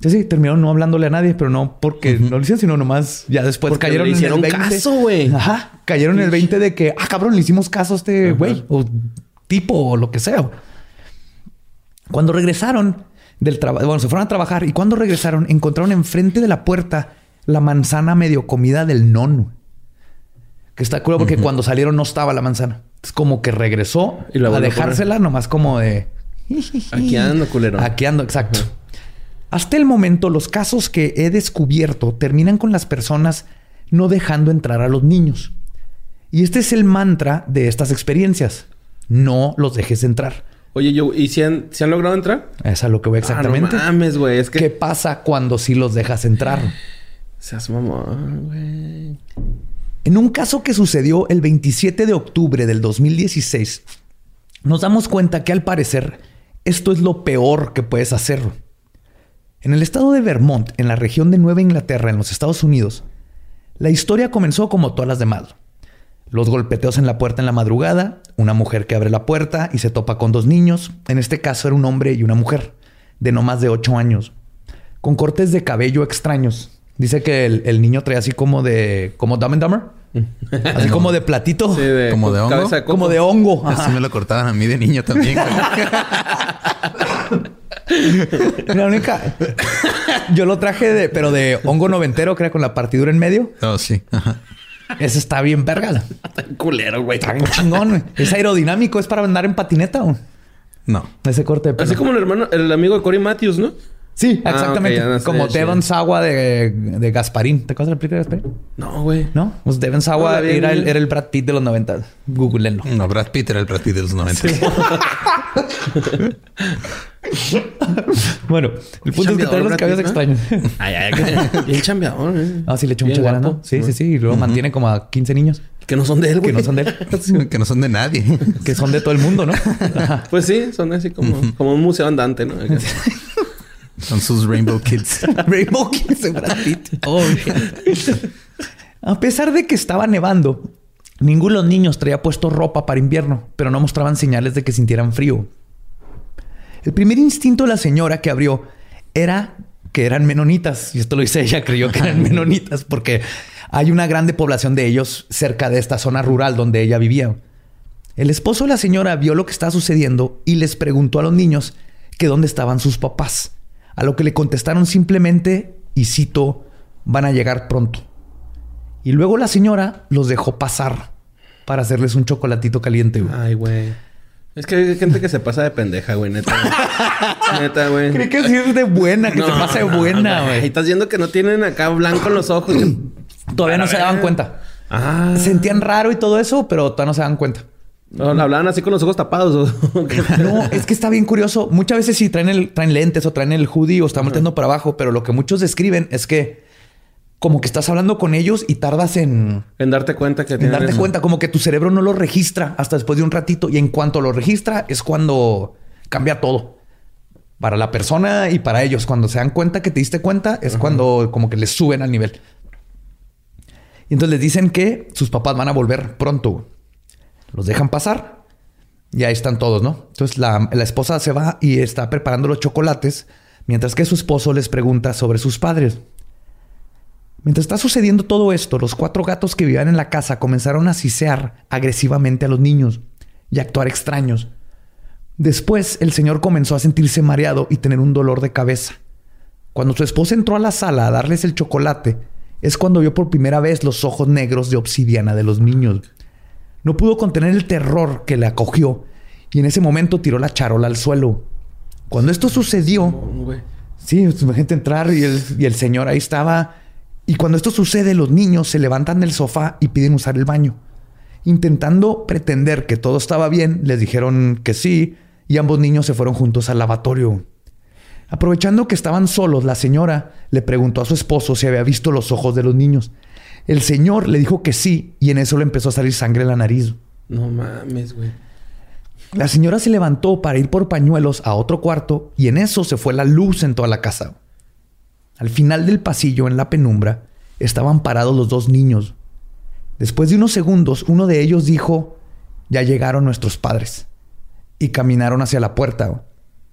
Sí, sí, terminaron no hablándole a nadie, pero no porque no lo hicieron, sino nomás ya después Porque cayeron le hicieron en el 20. caso, güey. Ajá. Cayeron en el 20 de que, ah, cabrón, le hicimos caso a este güey o tipo o lo que sea. Cuando regresaron del trabajo, bueno, se fueron a trabajar y cuando regresaron encontraron enfrente de la puerta la manzana medio comida del non. Que está cool porque cuando salieron no estaba la manzana. Es como que regresó Y la a volvió a dejársela nomás como de... Aquí ando, culero. Aquí ando, exacto. Hasta el momento, los casos que he descubierto terminan con las personas no dejando entrar a los niños. Y este es el mantra de estas experiencias. No los dejes entrar. Oye, yo, ¿y si han, si han logrado entrar? Es a lo que voy exactamente. Ah, no mames, güey. Es que... ¿Qué pasa cuando sí los dejas entrar? Seas mamón, güey. En un caso que sucedió el 27 de octubre del 2016, nos damos cuenta que al parecer esto es lo peor que puedes hacer. En el estado de Vermont, en la región de Nueva Inglaterra, en los Estados Unidos, la historia comenzó como todas las demás. Los golpeteos en la puerta en la madrugada, una mujer que abre la puerta y se topa con dos niños, en este caso era un hombre y una mujer, de no más de 8 años, con cortes de cabello extraños. Dice que el, el niño traía así como de... como Dumb and Dumber. Así como de platito. Sí, de, ¿Como de hongo? como de hongo. Así me lo cortaban a mí de niño también. La única... Yo lo traje de... Pero de hongo noventero, que era con la partidura en medio. oh, sí. Ajá. Ese está bien verga. Tan culero, güey. Está chingón. güey. Es aerodinámico. Es para andar en patineta. güey. No. Ese corte de pelo. Así como el hermano, el amigo de Cory Matthews, ¿no? Sí, Ah, exactamente. no sé, como. Devon Sawa de, de Gasparín. ¿Te acuerdas de la película de Gasparín? No, güey. ¿No? Pues Devon Sawa era, el, era el Brad Pitt de los 90. Googleenlo. No, Brad Pitt era el Brad Pitt de los 90. Bueno, el punto es que trae los cabellos extraños. Ay, ay, ay. Bien chambeador, eh. Ah, sí, le echó mucha gana. Sí, sí, sí. Y luego mantiene como a 15 niños Que no son de él, güey. que no son de él. que no son de nadie. que son de todo el mundo, ¿no? Pues sí, son así como, como un museo andante, ¿no? Son sus Rainbow Kids. Rainbow Kids de Brad Pitt. Oh. A pesar de que estaba nevando, ninguno de los niños traía puesto ropa para invierno, pero no mostraban señales de que sintieran frío. El primer instinto de la señora que abrió era que eran menonitas. Y esto lo dice ella, creyó que eran menonitas porque hay una grande población de ellos cerca de esta zona rural donde ella vivía. El esposo de la señora vio lo que estaba sucediendo y les preguntó a los niños que dónde estaban sus papás. A lo que le contestaron simplemente, y cito, van a llegar pronto. Y luego la señora los dejó pasar para hacerles un chocolatito caliente. Ay, güey. Es que hay gente que se pasa de pendeja, güey, neta. neta, güey. Cree que sí es de buena, que se pasa de buena, güey. Y estás viendo que no tienen acá blanco en los ojos. Todavía no se daban cuenta. Ah. Sentían raro y todo eso, pero todavía no se daban cuenta. No, hablaban así con los ojos tapados. No, es que está bien curioso. Muchas veces sí traen, el, traen lentes o traen el hoodie o están volteando para abajo, pero lo que muchos describen es que como que estás hablando con ellos y tardas en, en darte cuenta que en darte eso. cuenta, como que tu cerebro no lo registra hasta después de un ratito y en cuanto lo registra es cuando cambia todo. Para la persona y para ellos, cuando se dan cuenta que te diste cuenta, es cuando como que les suben al nivel. Y entonces les dicen que sus papás van a volver pronto. Los dejan pasar y ahí están todos, ¿no? Entonces la, la esposa se va y está preparando los chocolates, mientras que su esposo les pregunta sobre sus padres. Mientras está sucediendo todo esto, los cuatro gatos que vivían en la casa comenzaron a sisear agresivamente a los niños y a actuar extraños. Después, el señor comenzó a sentirse mareado y tener un dolor de cabeza. Cuando su esposa entró a la sala a darles el chocolate, es cuando vio por primera vez los ojos negros de obsidiana de los niños. No pudo contener el terror que le acogió y en ese momento tiró la charola al suelo. Cuando esto sucedió. Sí, pues, imagínate entrar y el, y el señor ahí estaba. Y cuando esto sucede, los niños se levantan del sofá y piden usar el baño. Intentando pretender que todo estaba bien, les dijeron que sí y ambos niños se fueron juntos al lavatorio. Aprovechando que estaban solos, la señora le preguntó a su esposo si había visto los ojos de los niños. El señor le dijo que sí y en eso le empezó a salir sangre en la nariz. No mames, güey. La señora se levantó para ir por pañuelos a otro cuarto y en eso se fue la luz en toda la casa. Al final del pasillo, en la penumbra, estaban parados los dos niños. Después de unos segundos, uno de ellos dijo, ya llegaron nuestros padres. Y caminaron hacia la puerta.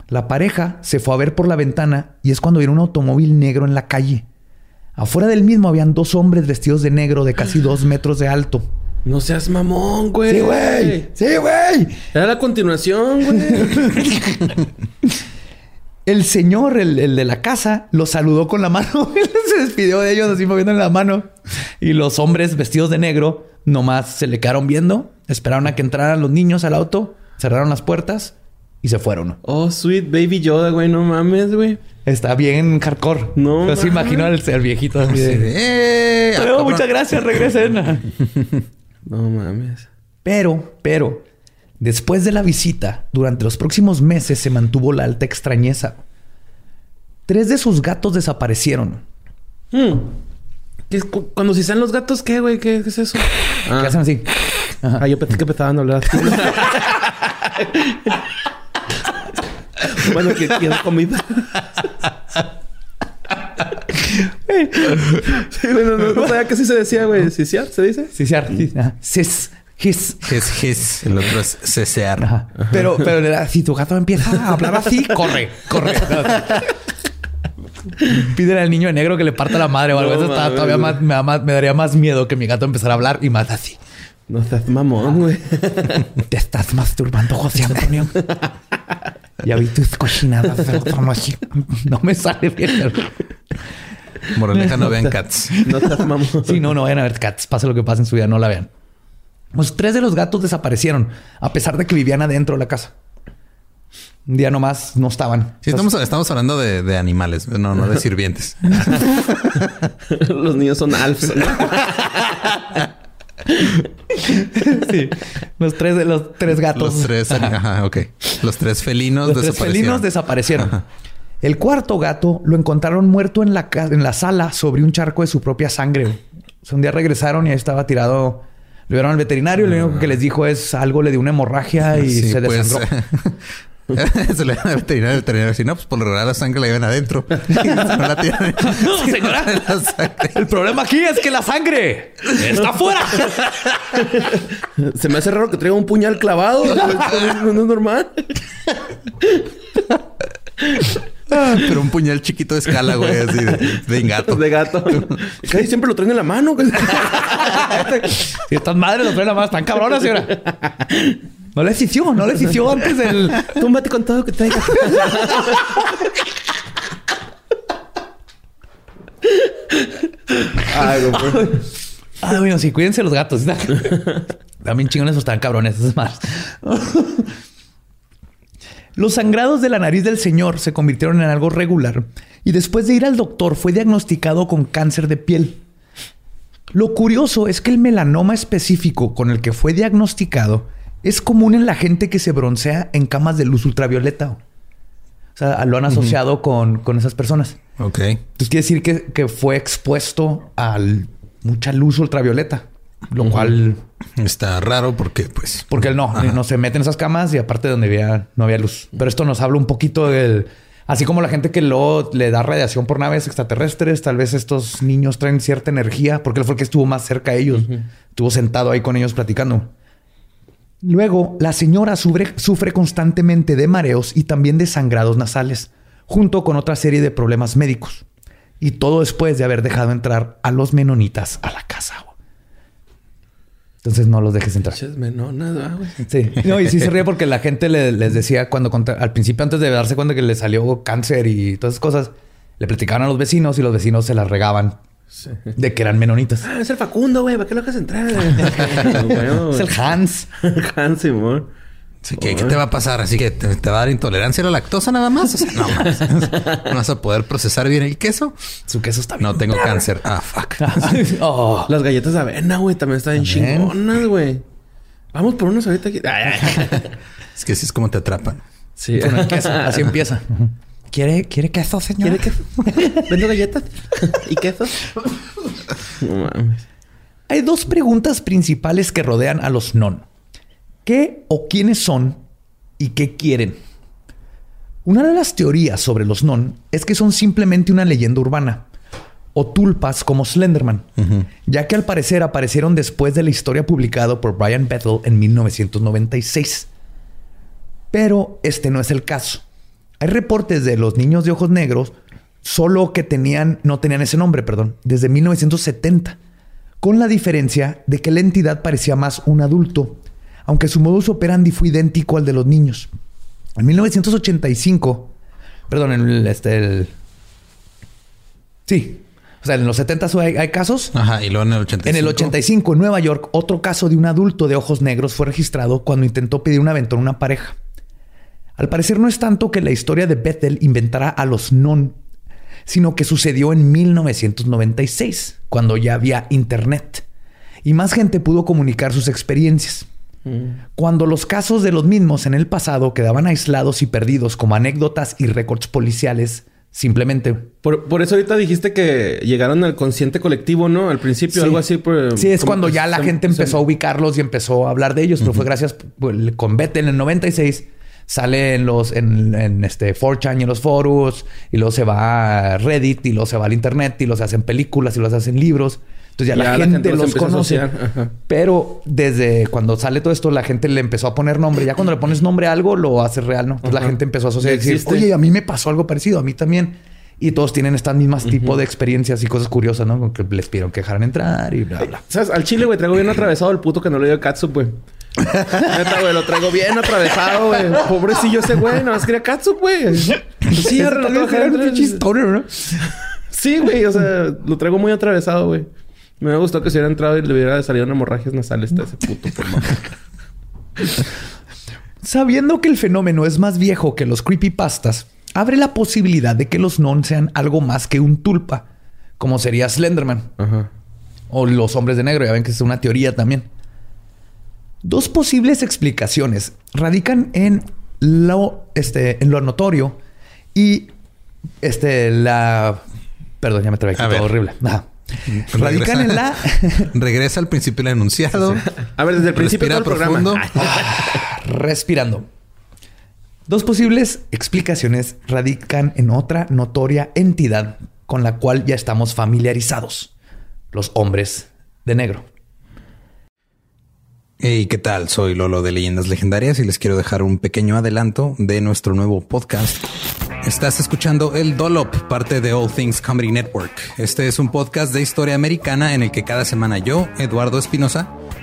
La pareja se fue a ver por la ventana y es cuando vieron un automóvil negro en la calle. Afuera del mismo habían dos hombres vestidos de negro de casi dos metros de alto. No seas mamón, güey. ¡Sí, güey! ¡Sí, güey! Era la continuación, güey. El señor, el, el de la casa, los saludó con la mano. Él se despidió de ellos así moviendo la mano. Y los hombres vestidos de negro nomás se le quedaron viendo. Esperaron a que entraran los niños al auto. Cerraron las puertas y se fueron. oh, sweet baby Yoda, güey. No mames, güey. Está bien hardcore. No Yo mames. imagino al, al viejito así Sí, de... "Eh, ah, "Oh, cabrón". muchas gracias, regresen. No mames. Pero, pero, después de la visita, durante los próximos meses se mantuvo la alta extrañeza. Tres de sus gatos desaparecieron. Hmm. ¿Qué es cu- cuando si sean los gatos, ¿qué, güey? ¿Qué, qué es eso? Ah, ¿Qué hacen así? Ajá. Ah, yo pensé que empezaban a hablar. bueno, que quiero comida. sí, bueno, no, no sabía que así se decía, güey. ¿Sí, sí, se dice? Sí, sí, sí. Sis, his. Es his, el otro es cesear. Ajá. Pero, pero si tu gato empieza a hablar así, corre, corre. Pídele al niño de negro que le parta la madre o algo. No Eso está todavía más me, me daría más miedo que mi gato empezara a hablar y más así. No seas mamón, güey. Te estás masturbando, José Antonio. Ya vi tus cochinadas de otra noche. No me sale bien. Moraleja no vean cats. No seas mamón. Sí, no, no vayan a ver cats. Pase lo que pase en su vida, no la vean. Pues tres de los gatos desaparecieron, a pesar de que vivían adentro de la casa. Un día nomás no estaban. Sí, estamos, estamos hablando de, de animales, no, no de sirvientes. Los niños son alfs. ¿no? Sí. Los tres de los tres gatos. Los tres, ajá, ok. Los tres felinos Los tres desaparecieron. felinos desaparecieron. El cuarto gato lo encontraron muerto en la, en la sala sobre un charco de su propia sangre. Un día regresaron y ahí estaba tirado. Lo llevaron al veterinario y lo único que les dijo es algo le dio una hemorragia y Sí, se pues, desangró. Se le dan al veterinario, el veterinario si no, pues por lo general la sangre la llevan adentro. No la tienen. No, señora. El problema aquí es que la sangre está afuera. Se me hace raro que traiga un puñal clavado. no, no es normal. Pero un puñal chiquito de escala, güey, así de, de gato. De gato. Casi siempre lo traen en la mano. Y estas madres lo traen la más están cabronas, señora. No le hició, no le hició antes del. Túmbate con todo que traigas. Ay, pues. Ah, bueno, sí, cuídense los gatos. También chingones esos están cabrones, esas más. Los sangrados de la nariz del señor se convirtieron en algo regular y después de ir al doctor fue diagnosticado con cáncer de piel. Lo curioso es que el melanoma específico con el que fue diagnosticado es común en la gente que se broncea en camas de luz ultravioleta. O sea, lo han asociado con, con esas personas. Ok. Entonces quiere decir que, que fue expuesto a mucha luz ultravioleta, lo cual Está raro porque, pues. porque él no, Ajá. no se mete en esas camas y aparte donde había, no había luz. Pero esto nos habla un poquito del... Así como la gente que luego le da radiación por naves extraterrestres, tal vez estos niños traen cierta energía, porque él fue el que estuvo más cerca a ellos. Estuvo sentado ahí con ellos platicando. Luego, la señora sufre, sufre constantemente de mareos y también de sangrados nasales, junto con otra serie de problemas médicos. Y todo después de haber dejado entrar a los menonitas a la casa. Entonces no los dejes entrar. Ah, güey. Sí. No, y sí se ríe porque la gente le- les decía cuando al principio, antes de darse cuenta que le salió cáncer y todas esas cosas, le platicaban a los vecinos y los vecinos se las regaban Sí. de que eran menonitas. Ah, es el Facundo, güey. ¿Para qué lo dejas entrar? Bueno, Es el Hans. Hans Simón. Sí, ¿qué, qué te va a pasar? Así que te, te va a dar intolerancia a la lactosa nada más. O sea, no más. No vas a poder procesar bien el queso. Su queso está bien. No tengo cáncer. Ah, fuck. Oh. Las galletas de avena, güey, también están También. chingonas, güey. Vamos por unos ahorita aquí. Es que así es como te atrapan. Sí. Con el queso. Así empieza. ¿Quiere, ¿Quiere queso, señor? ¿Quiere queso? ¿Vendo galletas? ¿Y queso? No mames. Hay dos preguntas principales que rodean a los non. ¿Qué o quiénes son y qué quieren? Una de las teorías sobre los non es que son simplemente una leyenda urbana o tulpas como Slenderman, ya que al parecer aparecieron después de la historia publicada por Brian Bethel en 1996. Pero este no es el caso. Hay reportes de los niños de ojos negros, solo que tenían, no tenían ese nombre, perdón, desde 1970, con la diferencia de que la entidad parecía más un adulto, aunque su modus operandi fue idéntico al de los niños. En 1985, perdón, en el, este, el- sí, o sea, en los 70 hay, hay casos. Ajá. Y luego en el 85. En el 85, en Nueva York, otro caso de un adulto de ojos negros fue registrado cuando intentó pedir un aventón a una pareja. Al parecer no es tanto que la historia de Bethel inventara a los non, sino que sucedió en 1996, cuando ya había internet. Y más gente pudo comunicar sus experiencias. Cuando los casos de los mismos en el pasado quedaban aislados y perdidos como anécdotas y récords policiales, simplemente Por, por eso ahorita dijiste que llegaron al consciente colectivo, ¿no? Al principio, Sí. algo así. por- Sí, es cuando ya la se- gente se- empezó a ubicarlos y empezó a hablar de ellos, pero fue gracias pues, con Bethel en el 96. Sale en los en, en este 4chan y en los foros y luego se va a Reddit y luego se va al internet y los hacen películas y los hacen libros. Entonces ya, la, gente, los, conoce. Pero desde cuando sale todo esto, la gente le empezó a poner nombre. Ya cuando le pones nombre a algo, lo hace real, ¿no? Entonces la gente empezó a asociar y decir, oye, a mí me pasó algo parecido, a mí también. Y todos tienen estas mismas tipo de experiencias y cosas curiosas, ¿no? Con que les pidieron que dejaran entrar y bla, bla. ¿Sabes? Al chile, güey, traigo bien atravesado el puto que no le dio catsup, güey. Neta, güey, lo traigo bien atravesado, güey. Pobrecillo ese güey, nada más quería catsup, güey. Sí, ¿no? Sí, güey, o sea, lo traigo muy atravesado, güey. Me hubiera gustado que se hubiera entrado y le hubiera salido una hemorragias nasales a ese puto, por mamá. Sabiendo que el fenómeno es más viejo que los creepypastas, abre la posibilidad de que los non sean algo más que un tulpa, como sería Slenderman. Ajá. O los hombres de negro, ya ven que es una teoría también. Dos posibles explicaciones radican en lo, este, en lo notorio y este, la... Perdón, ya me trabé todo ver. horrible. Ajá. Regresa- Radican en la... Regresa al principio del enunciado. A ver, desde el principio Respira de todo el programa. Respirando. Dos posibles explicaciones radican en otra notoria entidad con la cual ya estamos familiarizados, los hombres de negro. Hey, ¿qué tal? Soy Lolo de Leyendas Legendarias y les quiero dejar un pequeño adelanto de nuestro nuevo podcast. Estás escuchando El Dolop, parte de All Things Comedy Network. Este es un podcast de historia americana en el que cada semana yo, Eduardo Espinosa,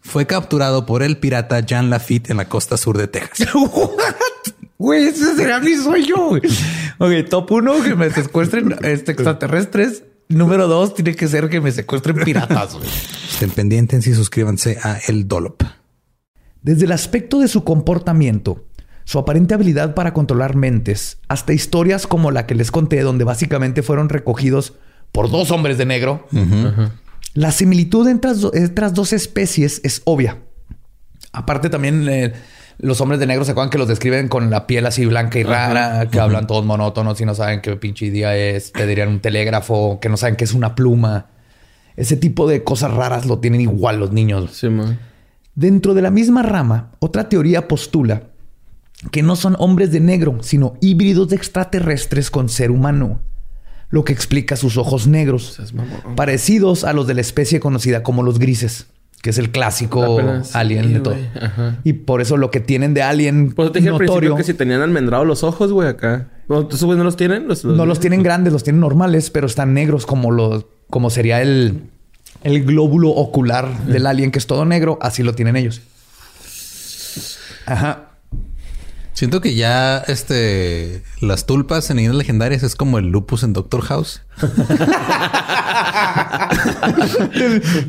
fue capturado por el pirata Jean Lafitte en la costa sur de Texas. Güey, ese será mi sueño. Ok, top uno, que me secuestren este, extraterrestres. Número dos, tiene que ser que me secuestren piratas. Estén pendientes y suscríbanse a El Dolop. Desde el aspecto de su comportamiento, su aparente habilidad para controlar mentes, hasta historias como la que les conté, donde básicamente fueron recogidos por dos hombres de negro, la similitud entre las dos especies es obvia. Aparte también... Eh, los hombres de negro se acuerdan que los describen con la piel así blanca y rara, que hablan todos monótonos y no saben qué pinche día es, te dirían un telégrafo, que no saben qué es una pluma. Ese tipo de cosas raras lo tienen igual los niños. Sí, man. Dentro de la misma rama, otra teoría postula que no son hombres de negro, sino híbridos de extraterrestres con ser humano, lo que explica sus ojos negros, parecidos a los de la especie conocida como los grises que es el clásico alien de todo. Y por eso lo que tienen de alien Por eso te dije notorio, que si tenían almendrado los ojos, güey, acá. ¿No, ¿Esos no los tienen? no los tienen grandes, los tienen normales, pero están negros como los... Como sería el... El glóbulo ocular del alien, que es todo negro. Así lo tienen ellos. Ajá. Siento que ya este las tulpas en leyendas legendarias es como el lupus en Doctor House.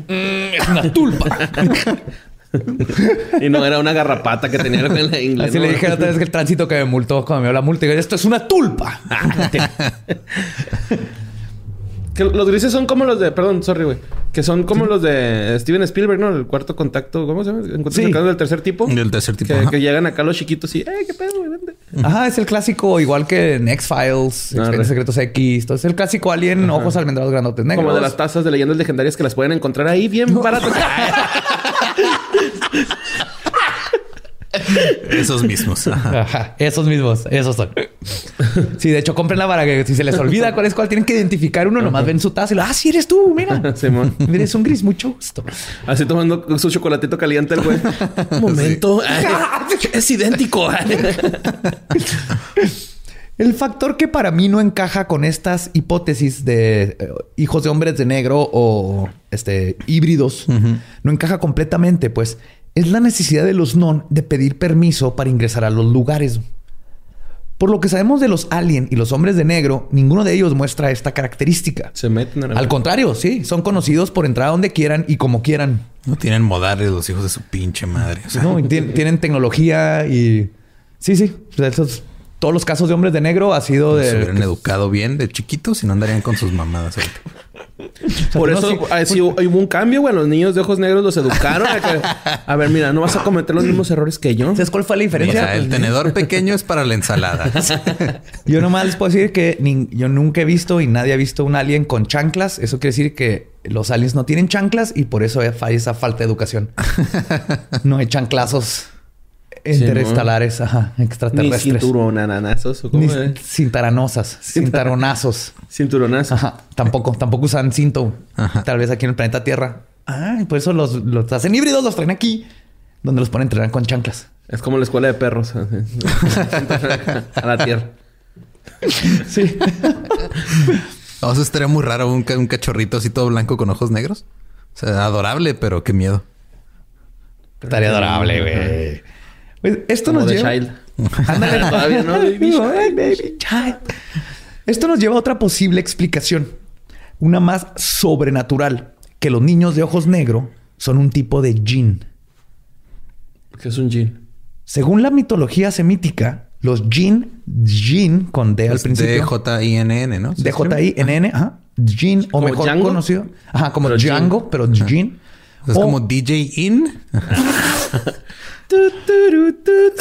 es una tulpa. y no era una garrapata que tenía en la inglés. Así le dije otra vez que el tránsito que me multó cuando me dio la multa. Y esto es una tulpa. Que los grises son como los de, perdón, sorry, güey. Que son como los de Steven Spielberg, ¿no? El cuarto contacto, ¿cómo se llama? Encuentros sí. del tercer tipo. Del tercer tipo. Que, que, llegan acá los chiquitos y, ¡eh, qué pedo, güey! Vente. Ajá, es el clásico, igual que en X-Files, ah, Secretos X. Entonces, el clásico alien, ojos almendrados grandotes negros. Como de las tazas de leyendas legendarias que las pueden encontrar ahí bien baratas. Esos mismos. Ajá. Esos mismos. Esos son. Sí, de hecho, cómprenla para que si se les olvida cuál es cuál, tienen que identificar uno. Nomás ven su taza y lo, ah, sí eres tú, mira. Simón. Eres un gris, mucho gusto. Así tomando su chocolatito caliente el güey. Un momento. es idéntico. El factor que para mí no encaja con estas hipótesis de eh, hijos de hombres de negro o este híbridos no encaja completamente, pues es la necesidad de los non de pedir permiso para ingresar a los lugares. Por lo que sabemos de los alien y los hombres de negro, ninguno de ellos muestra esta característica. Se meten Al contrario, sí, son conocidos por entrar a donde quieran y como quieran. No tienen modales los hijos de su pinche madre. no, tienen, tecnología y sí, sí. Esos, todos los casos de hombres de negro ha sido de. Se hubieran educado bien de chiquitos y no andarían con sus mamadas ahorita. Por eso hubo un cambio, güey. Los niños de ojos negros los educaron. A, ver, mira, no vas a cometer los mismos errores que yo. ¿Sabes cuál fue la diferencia? el tenedor pequeño es para la ensalada. yo nomás les puedo decir que yo nunca he visto y nadie ha visto un alien con chanclas. Eso quiere decir que los aliens no tienen chanclas y por eso hay esa falta de educación. No hay chanclazos interestelares, ajá, extraterrestres. Ni cinturonanazos. Ni cintaronosas, cintaronazos. Cinturonazos. Ajá. Tampoco, tampoco usan cinto. Tal vez aquí en el planeta Tierra. Ah, por eso los, los hacen híbridos, los traen aquí, donde los ponen a entrenar con chanclas. Es como la escuela de perros. a la Tierra. Sí. O sea, estaría muy raro un, un cachorrito así todo blanco con ojos negros. O sea, adorable, pero qué miedo. Estaría adorable, güey. Pues, esto nos lleva. todavía no, Esto nos lleva a otra posible explicación, una más sobrenatural, que los niños de ojos negros son un tipo de jin. ¿Qué es un jin? Según la mitología semítica, Los Jin, Jin con D al Es principio. D-J-I-N-N, ¿no? D-J-I-N-N, ajá. Jin, o ¿Como mejor Django? conocido. Ajá, como Pero Django, pero Jin. Es O- como DJ In.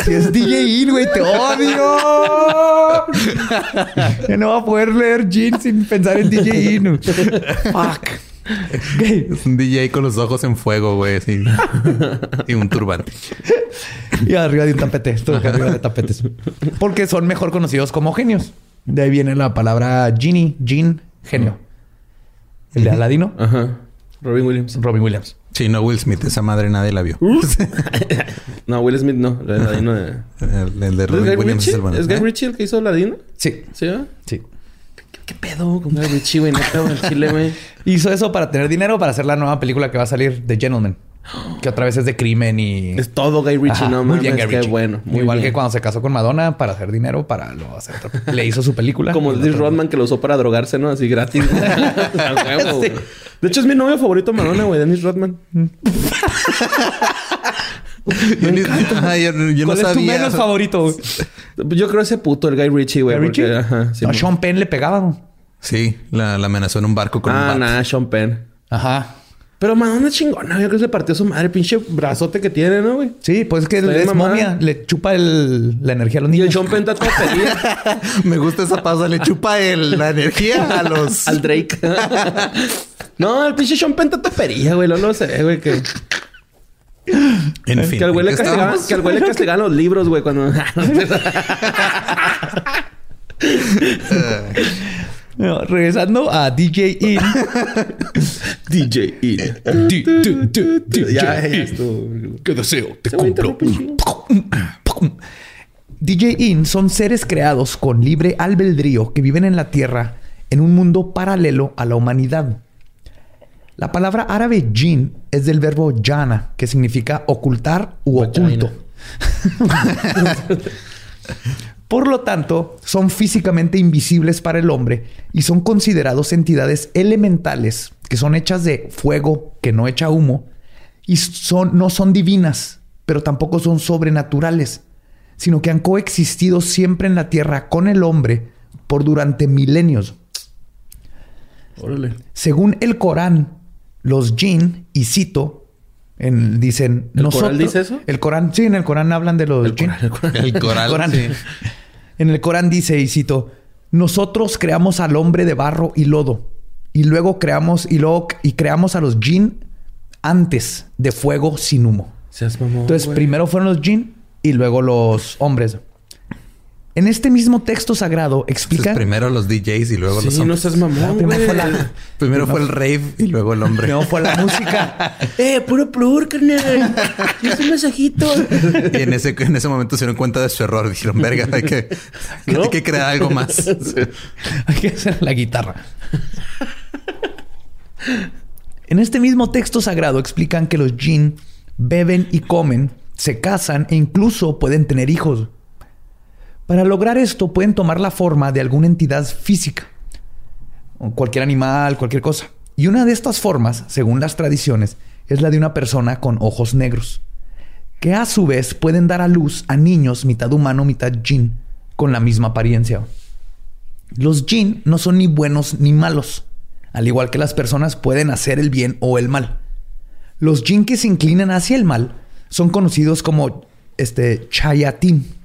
Si es DJ In, güey, te odio. ya no va a poder leer Jin sin pensar en DJ In. Fuck. Es un DJ con los ojos en fuego, güey. así. y un turbante. Y arriba de un tapete. Acá arriba de tapetes. Porque son mejor conocidos como genios. De ahí viene la palabra genie, Jin, genio. El de Aladino, Ajá. Robin Williams. Robin Williams. Sí, no Will Smith. Esa madre nadie la vio. No, Will Smith no. El ladino de... el, el de ¿Es Robin Guy Williams es Ritchie? el bueno. ¿Es Guy ¿Eh? Ritchie el que hizo Ladino? Sí, ¿Sí, va? sí. ¿Qué, qué pedo con Guy Ritchie, güey? Güey. el Chile, güey. Hizo eso para tener dinero para hacer la nueva película que va a salir, The Gentleman. Que otra vez es de crimen y... Es todo Guy Ritchie, Ajá, no muy mames. bien, Guy Qué Ritchie. bueno. Muy Igual bien. que cuando se casó con Madonna para hacer dinero para luego hacer otra- Le hizo su película. Como otra- Rodman que lo usó para drogarse, ¿no? Así gratis. Güey. De hecho, es mi novio favorito Madonna, güey. Dennis Rodman. Yo, ni- Ajá, yo- yo no ¿Cuál es tu sabía. menos favorito? güey? Yo creo ese puto, el Guy Ritchie, güey. ¿Guy porque- Ritchie? Ajá. sí, no, mo- Sean Penn le pegaba. güey. Sí, la, la amenazó en un barco con un Ah, bat. nada, Sean Penn. Ajá. Pero Madonna es chingona. Yo creo que se partió su madre. Pinche brazote que tiene, ¿no, güey? Sí, pues es que es mamada. momia. Le chupa el- la energía a los Y el niños. Sean Penn está todo Me gusta esa pausa. Le chupa el, la energía a los... al Drake. no, el pinche Sean Penn está topería, güey. No lo sé, güey. Que, En fin. que al güey le que al güey le castigaban los libros, güey, cuando. No, regresando a DJ In. DJ E. D- D- D- DJ Ya, ya In. ¿Qué deseo te cumplo? DJ In son seres creados con libre albedrío que viven en la Tierra en un mundo paralelo a la humanidad. La palabra árabe jin es del verbo jana, que significa ocultar u Vagina. oculto. Por lo tanto, son físicamente invisibles para el hombre y son considerados entidades elementales que son hechas de fuego que no echa humo y son, no son divinas, pero tampoco son sobrenaturales, sino que han coexistido siempre en la tierra con el hombre por durante milenios. Órale. Según el Corán, los jinn, y cito, en- dicen... ¿El Corán dice eso? El Corán, sí, en el Corán hablan de los El jinn. Corán, el Corán. El coral. Corán. sí. En el Corán dice, y cito, nosotros creamos al hombre de barro y lodo, y luego creamos y luego y creamos a los jinn antes de fuego sin humo. Seas mamón. Entonces, güey. primero fueron los jinn y luego los hombres. En este mismo texto sagrado explica. Entonces, primero los DJs y luego los Sí, no hombres. seas mamón, Primero güey. fue la- Primero fue el rave y luego el hombre. No, fue la música. Eh, puro plur, carnal. Es un mensajito. Y en ese, en ese momento se dieron cuenta de su error. Dijeron, verga, hay que, ¿No? hay que crear algo más. Hay que hacer la guitarra. En este mismo texto sagrado explican que los jinn beben y comen, se casan e incluso pueden tener hijos. Para lograr esto pueden tomar la forma de alguna entidad física, cualquier animal, cualquier cosa. Y una de estas formas, según las tradiciones, es la de una persona con ojos negros, que a su vez pueden dar a luz a niños mitad humano, mitad jinn, con la misma apariencia. Los jinn no son ni buenos ni malos. Al igual que las personas pueden hacer el bien o el mal. Los jinn que se inclinan hacia el mal son conocidos como este chayatín.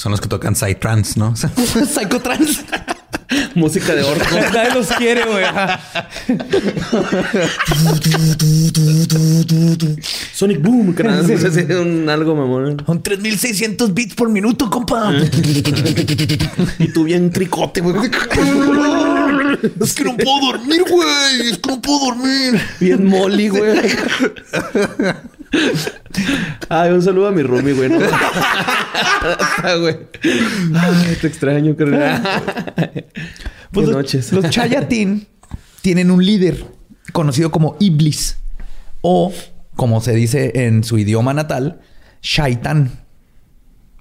Son los que tocan Psytrance, ¿no? Psychotrans. Música de orco. Nadie los quiere, güey. Sonic Boom. Sí. Si es un algo mamón. Son 3600 bits por minuto, compa. Y tú bien cricote, güey. es que no puedo dormir, güey. Es que no puedo dormir. Bien molly, güey. Ay, un saludo a mi roomie, güey. ¿no? Ah. Ay, te extraño, carnal. Pues Buenas los, noches. los chayatín tienen un líder conocido como Iblis o, como se dice en su idioma natal, Shaitan.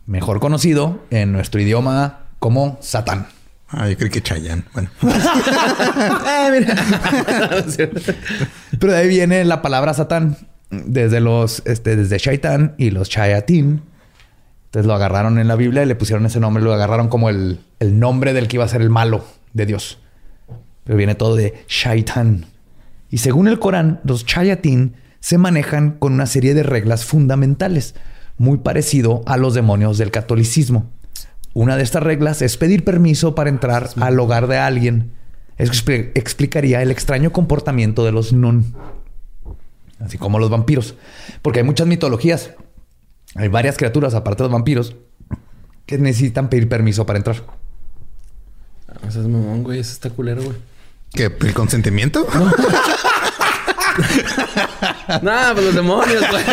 Mejor conocido en nuestro idioma como Satán. Ah, yo creo que Chayanne. Bueno, Pero de ahí viene la palabra Satán. Desde los, este, desde Shaitan y los Chayatín. Entonces lo agarraron en la Biblia y le pusieron ese nombre, lo agarraron como el, el nombre del que iba a ser el malo de Dios. Pero viene todo de Shaitan. Y según el Corán, los Chayatin se manejan con una serie de reglas fundamentales, muy parecido a los demonios del catolicismo. Una de estas reglas es pedir permiso para entrar al hogar de alguien. Eso expli- explicaría el extraño comportamiento de los nun, así como los vampiros, porque hay muchas mitologías. Hay varias criaturas, aparte de los vampiros, que necesitan pedir permiso para entrar. Ah, Ese es mamón, güey. Ese está culero, güey. ¿Qué? ¿El consentimiento? Nah, pues los demonios, güey.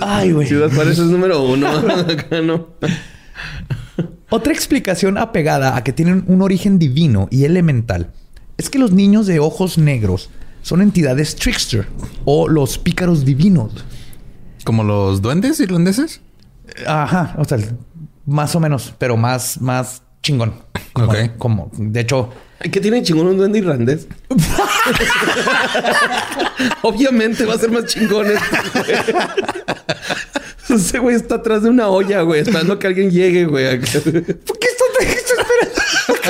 Ay, güey. Ciudad Juárez es número uno. Acá no. Otra explicación apegada a que tienen un origen divino y elemental es que los niños de ojos negros son entidades trickster o los pícaros divinos. ¿Como los duendes irlandeses? Ajá, o sea, más o menos, pero más, más chingón. Como, Ok. como, de hecho, ¿Qué tiene chingón un duende irlandés? Obviamente va a ser más chingón este, güey. Ese güey está atrás de una olla, güey, esperando que alguien llegue, güey. ¿por qué estás esperando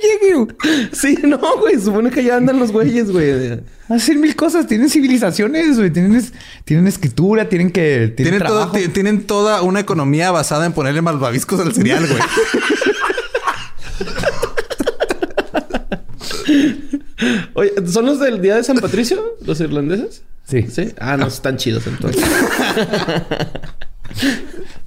que? Sí, no, güey. Supone que ya andan los güeyes, güey. Hacen mil cosas, tienen civilizaciones, güey, tienen, es- tienen escritura, tienen que tienen, Tienen, todo- trabajo. tienen toda una economía basada en ponerle malvaviscos al cereal, güey. Oye, ¿son los del día de San Patricio? ¿Los irlandeses? Sí. Sí. Ah, no, están chidos entonces.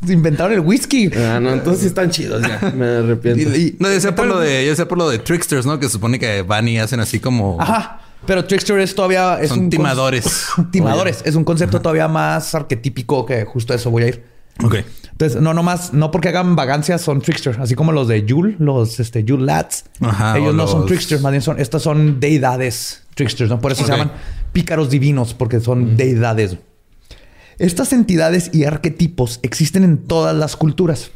Inventaron el whisky. Ah, no, entonces sí están chidos ya. Me arrepiento. Y- y- No, yo sé por lo de, yo sé por lo de tricksters, ¿no? Que se supone que van y hacen así como Ajá. Pero Trickster es todavía... Es son un timadores. timadores. Es un concepto todavía más arquetípico que justo a eso voy a ir. Ok. Entonces, no nomás, no porque hagan vagancias son trickster, así como los de Yule, los este, Yule Lads. Ajá, Ellos no son tricksters, más bien son, estas son deidades tricksters, ¿no? Por eso se llaman pícaros divinos, porque son deidades. Estas entidades y arquetipos existen en todas las culturas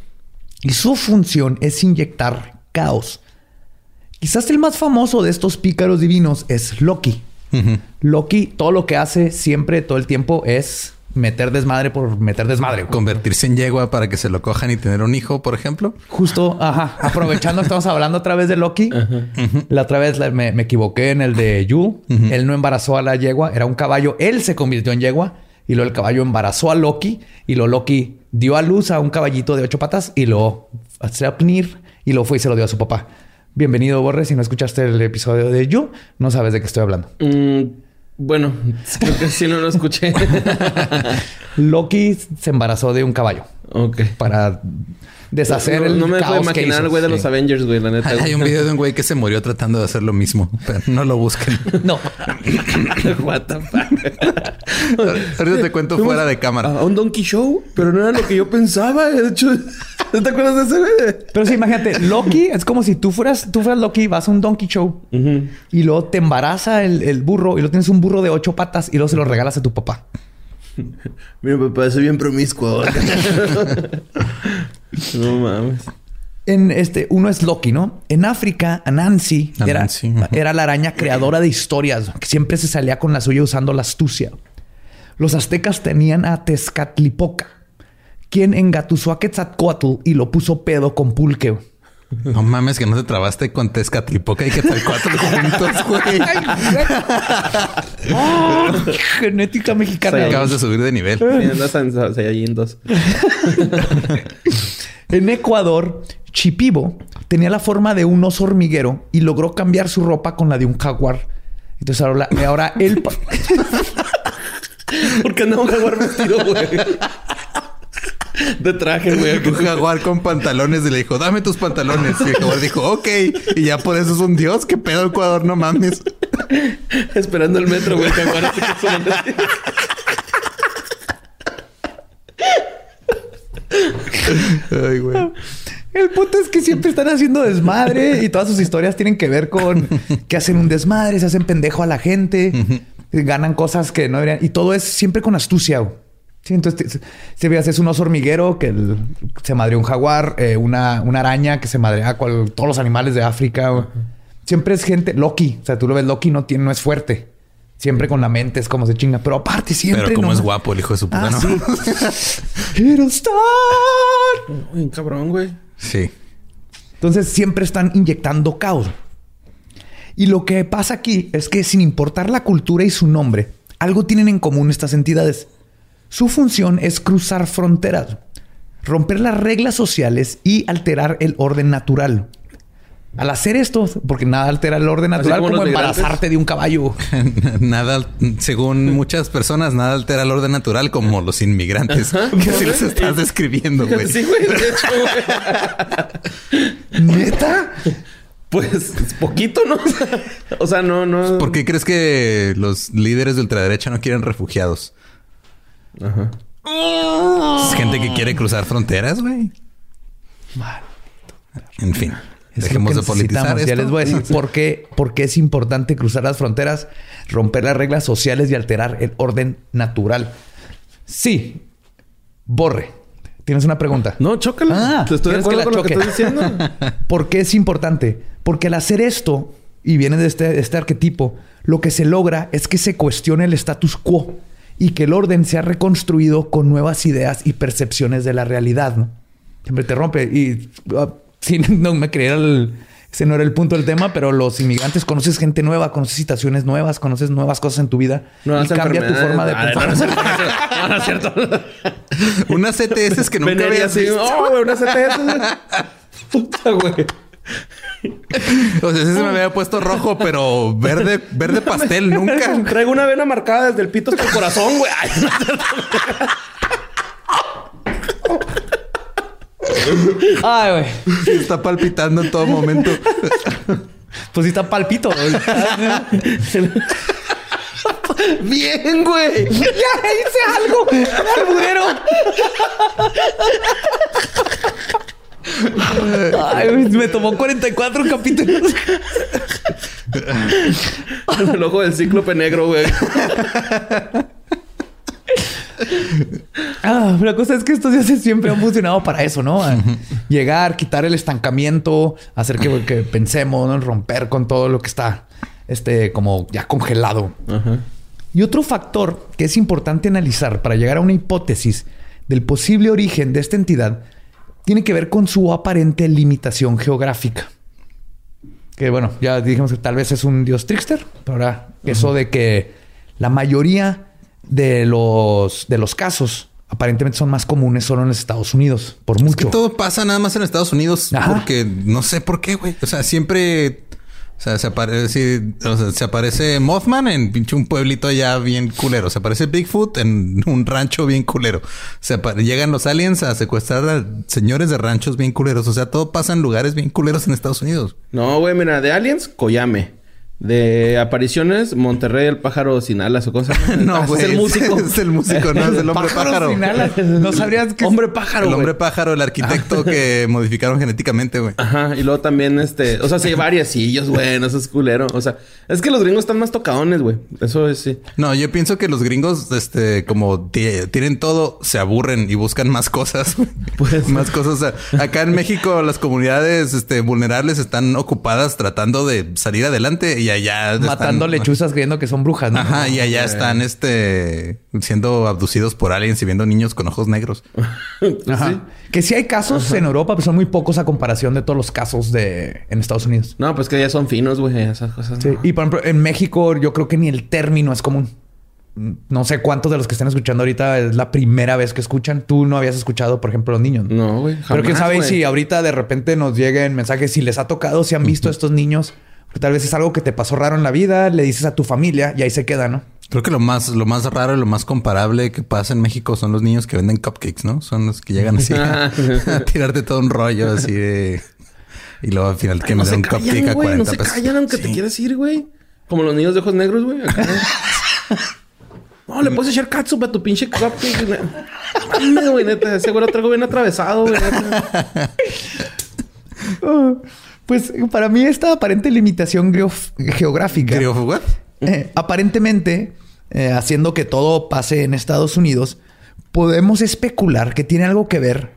y su función es inyectar caos. Quizás el más famoso de estos pícaros divinos es Loki. Loki, todo lo que hace siempre, todo el tiempo, es meter desmadre por meter desmadre. Convertirse en yegua para que se lo cojan y tener un hijo, por ejemplo. Justo, ajá, aprovechando que estamos hablando otra vez de Loki. La otra vez la- me, me equivoqué en el de Yu. Él no embarazó a la yegua, era un caballo. Él se convirtió en yegua y luego el caballo embarazó a Loki y lo Loki dio a luz a un caballito de ocho patas y lo se apnir y lo fue y se lo dio a su papá. Bienvenido, Borre. Si no escuchaste el episodio de Yu, no sabes de qué estoy hablando. Mm, bueno, creo que sí no lo escuché. Loki se embarazó de un caballo ok. para deshacer no, el no me puedo caos que imaginar, hizo. güey, de los Sí. Avengers, güey, la neta. Hay, hay un video de un güey que se murió tratando de hacer lo mismo, pero no lo busquen. No. What the fuck. Ahorita te cuento Fuimos fuera de cámara. A un Donkey Show, pero no era lo que yo pensaba. De hecho, ¿no te acuerdas de ese, güey? Pero sí, imagínate, Loki es como si tú fueras, tú fueras Loki, vas a un donkey show y luego te embaraza el, el burro y luego tienes un burro de ocho patas y luego se lo regalas a tu papá. Mi papá es bien promiscuo. No mames. En este, uno es Loki, ¿no? En África, Anansi era, Anansi, era la araña creadora de historias, que siempre se salía con la suya usando la astucia. Los aztecas tenían a Tezcatlipoca, quien engatusó a Quetzalcoatl y lo puso pedo con pulque. No mames, que no te trabaste con Tezcatlipoca y que tal cuatro juntos, güey. ¡Oh! Genética mexicana. Acabas de subir de nivel. Sí, andas en Saiyajin 2. En Ecuador, Chipibo tenía la forma de un oso hormiguero y logró cambiar su ropa con la de un jaguar. Entonces ahora, ahora él... pa- ¿Por qué andaba un jaguar vestido, güey? De traje, güey. Un jaguar con pantalones y le dijo, dame tus pantalones. Y el jaguar dijo, ok. Y ya por eso es un dios. ¿Qué pedo, Ecuador? No mames. Esperando el metro, güey. El jaguar este que suena así. Ay, güey. El punto es que siempre están haciendo desmadre y todas sus historias tienen que ver con que hacen un desmadre, se hacen pendejo a la gente, ganan cosas que no deberían. Y todo es siempre con astucia. güey. Sí, entonces, si veas, es un oso hormiguero que el- se madre un jaguar, eh, una, una araña que se madrea a cual- todos los animales de África. güey. Siempre es gente Loki. O sea, tú lo ves, Loki no, tiene, no es fuerte. Siempre con la mente es como se chinga. Pero aparte siempre... Pero como ¿no? es guapo el hijo de su puta, Ah, ¿no? sí. Uy, cabrón, güey. sí. Entonces siempre están inyectando caos. Y lo que pasa aquí es que sin importar la cultura y su nombre, algo tienen en común estas entidades. Su función es cruzar fronteras, romper las reglas sociales y alterar el orden natural. Al hacer esto, porque nada altera el orden natural, como embarazarte de un caballo. nada, según muchas personas, nada altera el orden natural como los inmigrantes. que si los estás describiendo, güey. Sí, güey. De hecho, güey. ¿Neta? Pues es poquito, ¿no? O sea, no, no. ¿Por qué crees que los líderes de ultraderecha no quieren refugiados? Ajá. Es gente que quiere cruzar fronteras, güey. En fin, Es dejemos lo de que politizar necesitamos. esto. Ya les voy a decir por qué, por qué es importante cruzar las fronteras, romper las reglas sociales y alterar el orden natural. Sí. Borre. ¿Tienes una pregunta? No, chócala. Ah, Te estoy de ¿quieres que acuerdo con lo que estás diciendo. ¿Por qué es importante? Porque al hacer esto, y viene de este, de este arquetipo, lo que se logra es que se cuestione el status quo y que el orden sea reconstruido con nuevas ideas y percepciones de la realidad. ¿no? Siempre te rompe. Y ah, sí, no me creía el... Ese no era el punto del tema, pero los inmigrantes conoces gente nueva, conoces situaciones nuevas, conoces nuevas cosas en tu vida Nuevas y cambia tu forma de no, pensar. no es cierto, no es cierto. No, no es. Unas CTS que nunca así. visto. Oh, güey, una CTS. Puta, güey. O sea, ese se me había puesto rojo, pero verde, verde pastel nunca. Traigo una vena marcada desde el pito hasta el corazón, güey. Ay, güey. Está palpitando en todo momento. Pues sí está palpito. güey. Bien, güey. ¡Ya hice algo! ¡Alburero! Ay, güey, me tomó 44 capítulos. El ojo del cíclope negro, güey. Ah, la cosa es que estos días siempre han funcionado para eso, ¿no? A Llegar, quitar el estancamiento, hacer que, que pensemos, ¿no? romper con todo lo que está este, como ya congelado. Ajá. Y otro factor que es importante analizar para llegar a una hipótesis del posible origen de esta entidad tiene que ver con su aparente limitación geográfica. Que bueno, ya dijimos que tal vez es un dios trickster, pero ahora eso de que la mayoría de los, de los casos aparentemente son más comunes solo en los Estados Unidos, por Es mucho. que todo pasa nada más en Estados Unidos Ajá. porque no sé por qué, güey. O sea, siempre. O sea, se aparece, sí, o sea, se aparece Mothman en pinche un pueblito allá bien culero. Se aparece Bigfoot en un rancho bien culero. Se llegan los aliens a secuestrar a señores de ranchos bien culeros. O sea, todo pasa en lugares bien culeros en Estados Unidos. No, güey, mira, de aliens, Coyame. De apariciones, Monterrey, el pájaro sin alas o cosas. No, Ah, güey. Es el músico. Es el músico, no es el hombre pájaro. sin alas. No sabrías que... Hombre pájaro, El güey. hombre pájaro, el arquitecto que modificaron genéticamente, güey. Ajá, y luego también este, o sea, sí hay variecillos, güey, no seas culero. O sea, es que los gringos están más tocadones, güey. Eso es sí. No, yo pienso que los gringos, este, como ti- tienen todo, se aburren y buscan más cosas. Pues más cosas. O sea, acá en México las comunidades este, vulnerables están ocupadas tratando de salir adelante y allá están- Matando lechuzas creyendo que son brujas, ¿no? Ajá, y allá están este siendo abducidos por aliens y viendo niños con ojos negros. Ajá. Sí. Que sí hay casos en Europa, pero son muy pocos a comparación de todos los casos de en Estados Unidos. No, pues que ya son finos, güey, esas cosas. Sí. no. Y por ejemplo, en México yo creo que ni el término es común. No sé cuántos de los que estén escuchando ahorita es la primera vez que escuchan. Tú no habías escuchado, por ejemplo, los niños. No, güey. Pero quién sabe si ahorita de repente nos lleguen mensajes, si les ha tocado, si han visto a estos niños. Tal vez es algo que te pasó raro en la vida, le dices a tu familia y ahí se queda, ¿no? Creo que lo más, lo más raro y lo más comparable que pasa en México son los niños que venden cupcakes, ¿no? Son los que llegan así a, a tirarte todo un rollo así de. Y luego al final Ay, que no me se den un cupcake callan, a güey. 40 No se pesos. callan aunque te quieras ir, güey. Como los niños de ojos negros, güey. No, le puedes echar catsup a tu pinche cupcake. Mames, güey, neta. Ese güey lo traigo bien atravesado, güey. Pues para mí esta aparente limitación geográfica. Eh, aparentemente, eh, haciendo que todo pase en Estados Unidos, podemos especular que tiene algo que ver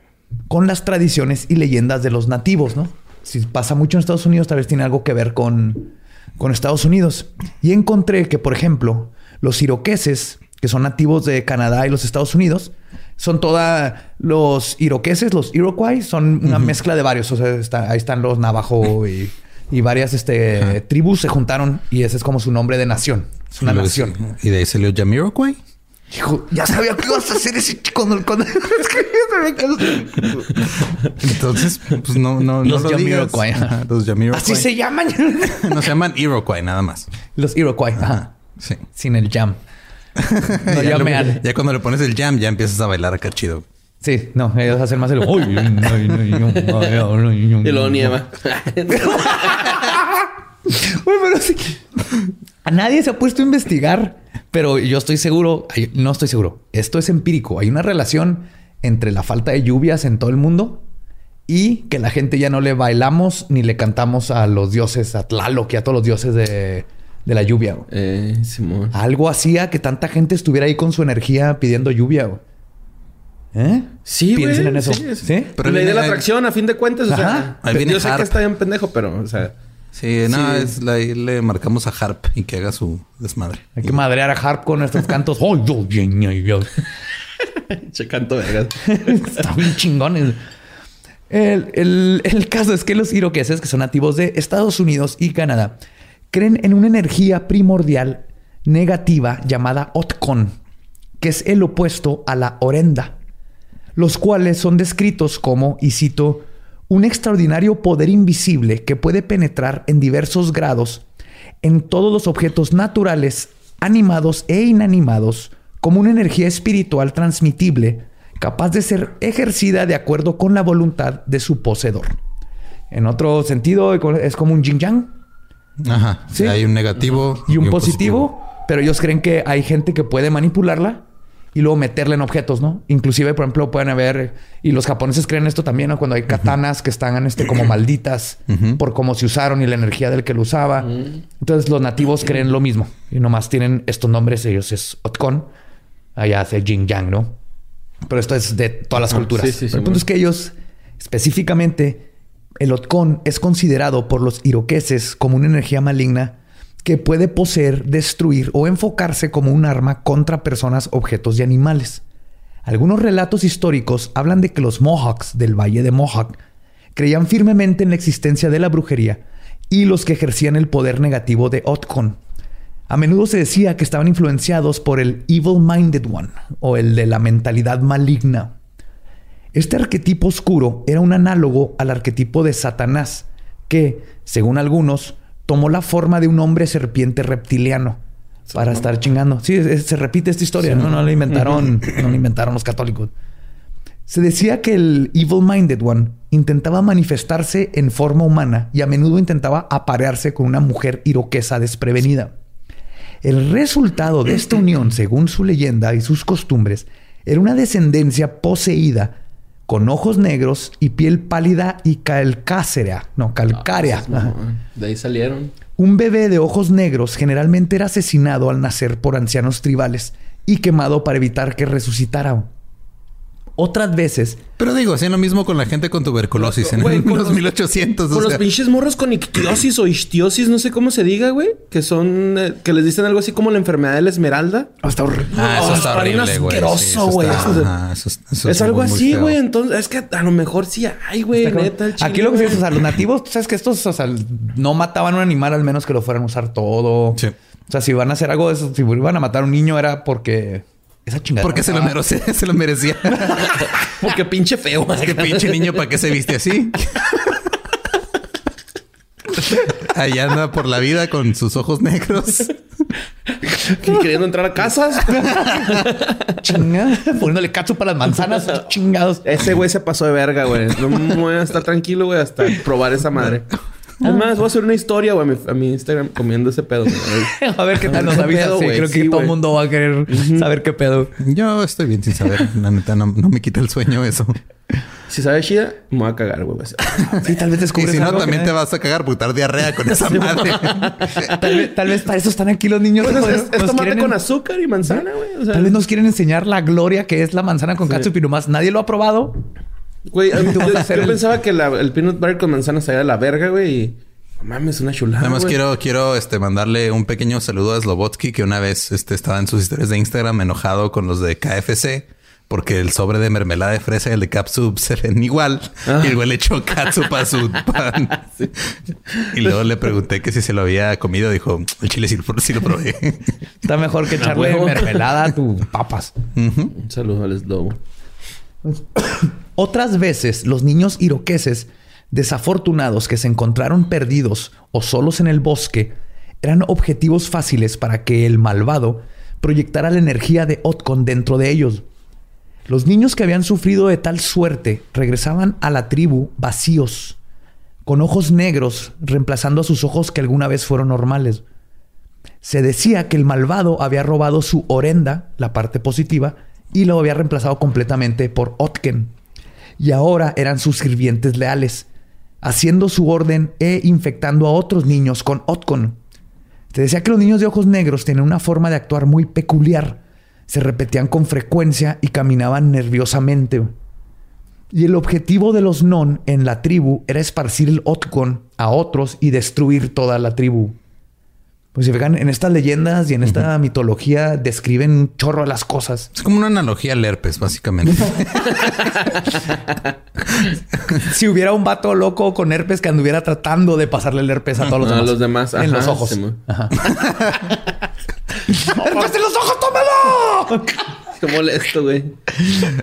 con las tradiciones y leyendas de los nativos, ¿no? Si pasa mucho en Estados Unidos, tal vez tiene algo que ver con, con Estados Unidos. Y encontré que, por ejemplo, Los iroqueses, que son nativos de Canadá y los Estados Unidos, son toda los iroqueses, los Iroquois, son una mezcla de varios. O sea, está- ahí están los Navajo y, y varias este, tribus se juntaron y ese es como su nombre de nación. Es una Y nación. Y de ahí salió Jamiroquai. Hijo, ya sabía que ibas a hacer ese chico cuando, cuando Entonces, pues no, no, Los no lo. Jamiroquai. Ajá, Los Jamiroquai. Así se llaman. No se llaman Iroquois, nada más. Los Iroquois. Ajá. Sí. Sin el jam. No ya, llamean. lo- ya cuando le pones el jam, ya empiezas a bailar acá chido. Sí, no, ellos hacen más el. Y luego nieva. Güey, pero sí. A nadie se ha puesto a investigar, pero yo estoy seguro, no estoy seguro. Esto es empírico. Hay una relación entre la falta de lluvias en todo el mundo y que la gente ya no le bailamos ni le cantamos a los dioses, a Tlaloc y a todos los dioses de, de la lluvia. güey. eh, Simón. Algo hacía que tanta gente estuviera ahí con su energía pidiendo lluvia. güey. ¿Eh? Sí, güey. Piensen en eso. Sí, es- ¿Sí? Pero la idea de la atracción, a fin de cuentas, o sea, Ahí viene yo sé Harp. que está bien pendejo, pero, o sea, Sí, no, Sí. es la- ahí le marcamos a Harp y que haga su desmadre. Hay que madrear a Harp con estos cantos. ¡Oh, yo, yo, yo, yo! che canto vergas. Está bien chingones. El, el- el caso es que los iroqueses, que son nativos de Estados Unidos y Canadá, creen en una energía primordial negativa llamada Otkon, que es el opuesto a la Orenda, los cuales son descritos como, y cito, un extraordinario poder invisible que puede penetrar en diversos grados en todos los objetos naturales, animados e inanimados, como una energía espiritual transmitible, capaz de ser ejercida de acuerdo con la voluntad de su poseedor. En otro sentido, es como un yin Ajá. Sí. Hay un negativo y un positivo, pero ellos creen que hay gente que puede manipularla y luego meterla en objetos, ¿no? Inclusive, por ejemplo, pueden haber, y los japoneses creen esto también, ¿no? Cuando hay katanas que están este, como malditas por cómo se usaron y la energía del que lo usaba. Entonces los nativos creen lo mismo y nomás tienen estos nombres, ellos es Otkon, allá hace Jin Yang, ¿no? Pero esto es de todas las culturas. Sí, sí, sí, el punto bueno. es que ellos, específicamente, el Otkon es considerado por los iroqueses como una energía maligna que puede poseer, destruir o enfocarse como un arma contra personas, objetos y animales. Algunos relatos históricos hablan de que los Mohawks del Valle de Mohawk creían firmemente en la existencia de la brujería y los que ejercían el poder negativo de Otkon. A menudo se decía que estaban influenciados por el Evil Minded One o el de la mentalidad maligna. Este arquetipo oscuro era un análogo al arquetipo de Satanás, que, según algunos, tomó la forma de un hombre serpiente reptiliano para estar chingando. Sí, es- es- se repite esta historia, ¿no? No la inventaron, no la inventaron los católicos. Se decía que el Evil Minded One intentaba manifestarse en forma humana y a menudo intentaba aparearse con una mujer iroquesa desprevenida. El resultado de esta unión, según su leyenda y sus costumbres, era una descendencia poseída con ojos negros y piel pálida y calcácea, no, calcárea. Ah, Ajá. De ahí salieron. Un bebé de ojos negros generalmente era asesinado al nacer por ancianos tribales y quemado para evitar que resucitara. Otras veces, Pero digo, hacían lo mismo con la gente con tuberculosis en con los 1800. Con o los pinches morros con ictiosis o istiosis, no sé cómo se diga, güey. Que son... eh, que les dicen algo así como la enfermedad de la esmeralda. hasta horrible. Ah, eso Oh, está horrible, güey. Sí, asqueroso, güey. Eso es- ajá, eso es- eso Es algo muy, así, güey. Entonces, es que a lo mejor sí hay, güey. Neta, el Aquí lo que dices, o sea, los nativos, tú sabes que estos, o sea, no mataban a un animal al menos que lo fueran a usar todo. Sí. O sea, si van a hacer algo de eso, si iban a matar a un niño era porque esa chingada. Porque se lo, merecía, se lo merecía. Porque pinche feo. Es que pinche niño, ¿para qué se viste así? Allá anda por la vida con sus ojos negros. Y queriendo entrar a casas. Chinga, poniéndole cacho para las manzanas, chingados. Ese güey se pasó de verga, güey. No me voy a estar tranquilo, güey, hasta probar esa madre. Es más, voy a hacer una historia, güey, a mi, a mi Instagram comiendo ese pedo. güey. A ver qué tal nos ¿Qué avisas. pedo, Sí, creo que Sí, todo el mundo va a querer saber qué pedo. Yo estoy bien sin saber. La neta, no, no me quita el sueño eso. Si sabe chida, me voy a cagar, güey. Sí, tal vez Y descubres si no, algo también que- te vas a cagar dar diarrea con esa madre. Tal vez, tal vez para eso están aquí los niños. Pues Nos- es, tomate quieren- con azúcar y manzana, güey. O sea, Tal vez nos quieren enseñar la gloria que es la manzana con ketchup y nomás nadie lo ha probado. Güey, a mí- Tú yo, yo el- pensaba que la- el peanut butter con manzana salía de la verga, güey. Y Mames, una chulada. Nada más güey. quiero, quiero este, mandarle un pequeño saludo a Slobotsky, que una vez este, estaba en sus historias de Instagram enojado con los de KFC. Porque el sobre de mermelada de fresa y el de catsup se ven igual. Ah. Y el güey le echó catsup a su pan. Y luego le pregunté que si se lo había comido. Dijo, el chile sí, lo- sí lo probé. Está mejor que echarle mermelada a tus papas. Un saludo al Slobo. Otras veces, los niños iroqueses desafortunados que se encontraron perdidos o solos en el bosque eran objetivos fáciles para que el malvado proyectara la energía de Otkon dentro de ellos. Los niños que habían sufrido de tal suerte regresaban a la tribu vacíos, con ojos negros, reemplazando a sus ojos que alguna vez fueron normales. Se decía que el malvado había robado su orenda, la parte positiva, y lo había reemplazado completamente por Otken. Y ahora eran sus sirvientes leales, haciendo su orden e infectando a otros niños con Otkon. Se decía que los niños de ojos negros tenían una forma de actuar muy peculiar. Se repetían con frecuencia y caminaban nerviosamente. Y el objetivo de los non en la tribu era esparcir el Otkon a otros y destruir toda la tribu. Pues si fijan, en estas leyendas y en esta mitología describen un chorro de las cosas. Es como una analogía al herpes, básicamente. Si hubiera un vato loco con herpes que anduviera tratando de pasarle el herpes a todos los A demás. los demás, En ajá, los ojos. sí. Ajá. ¡Herpes en los ojos, tómalo! Qué molesto, güey.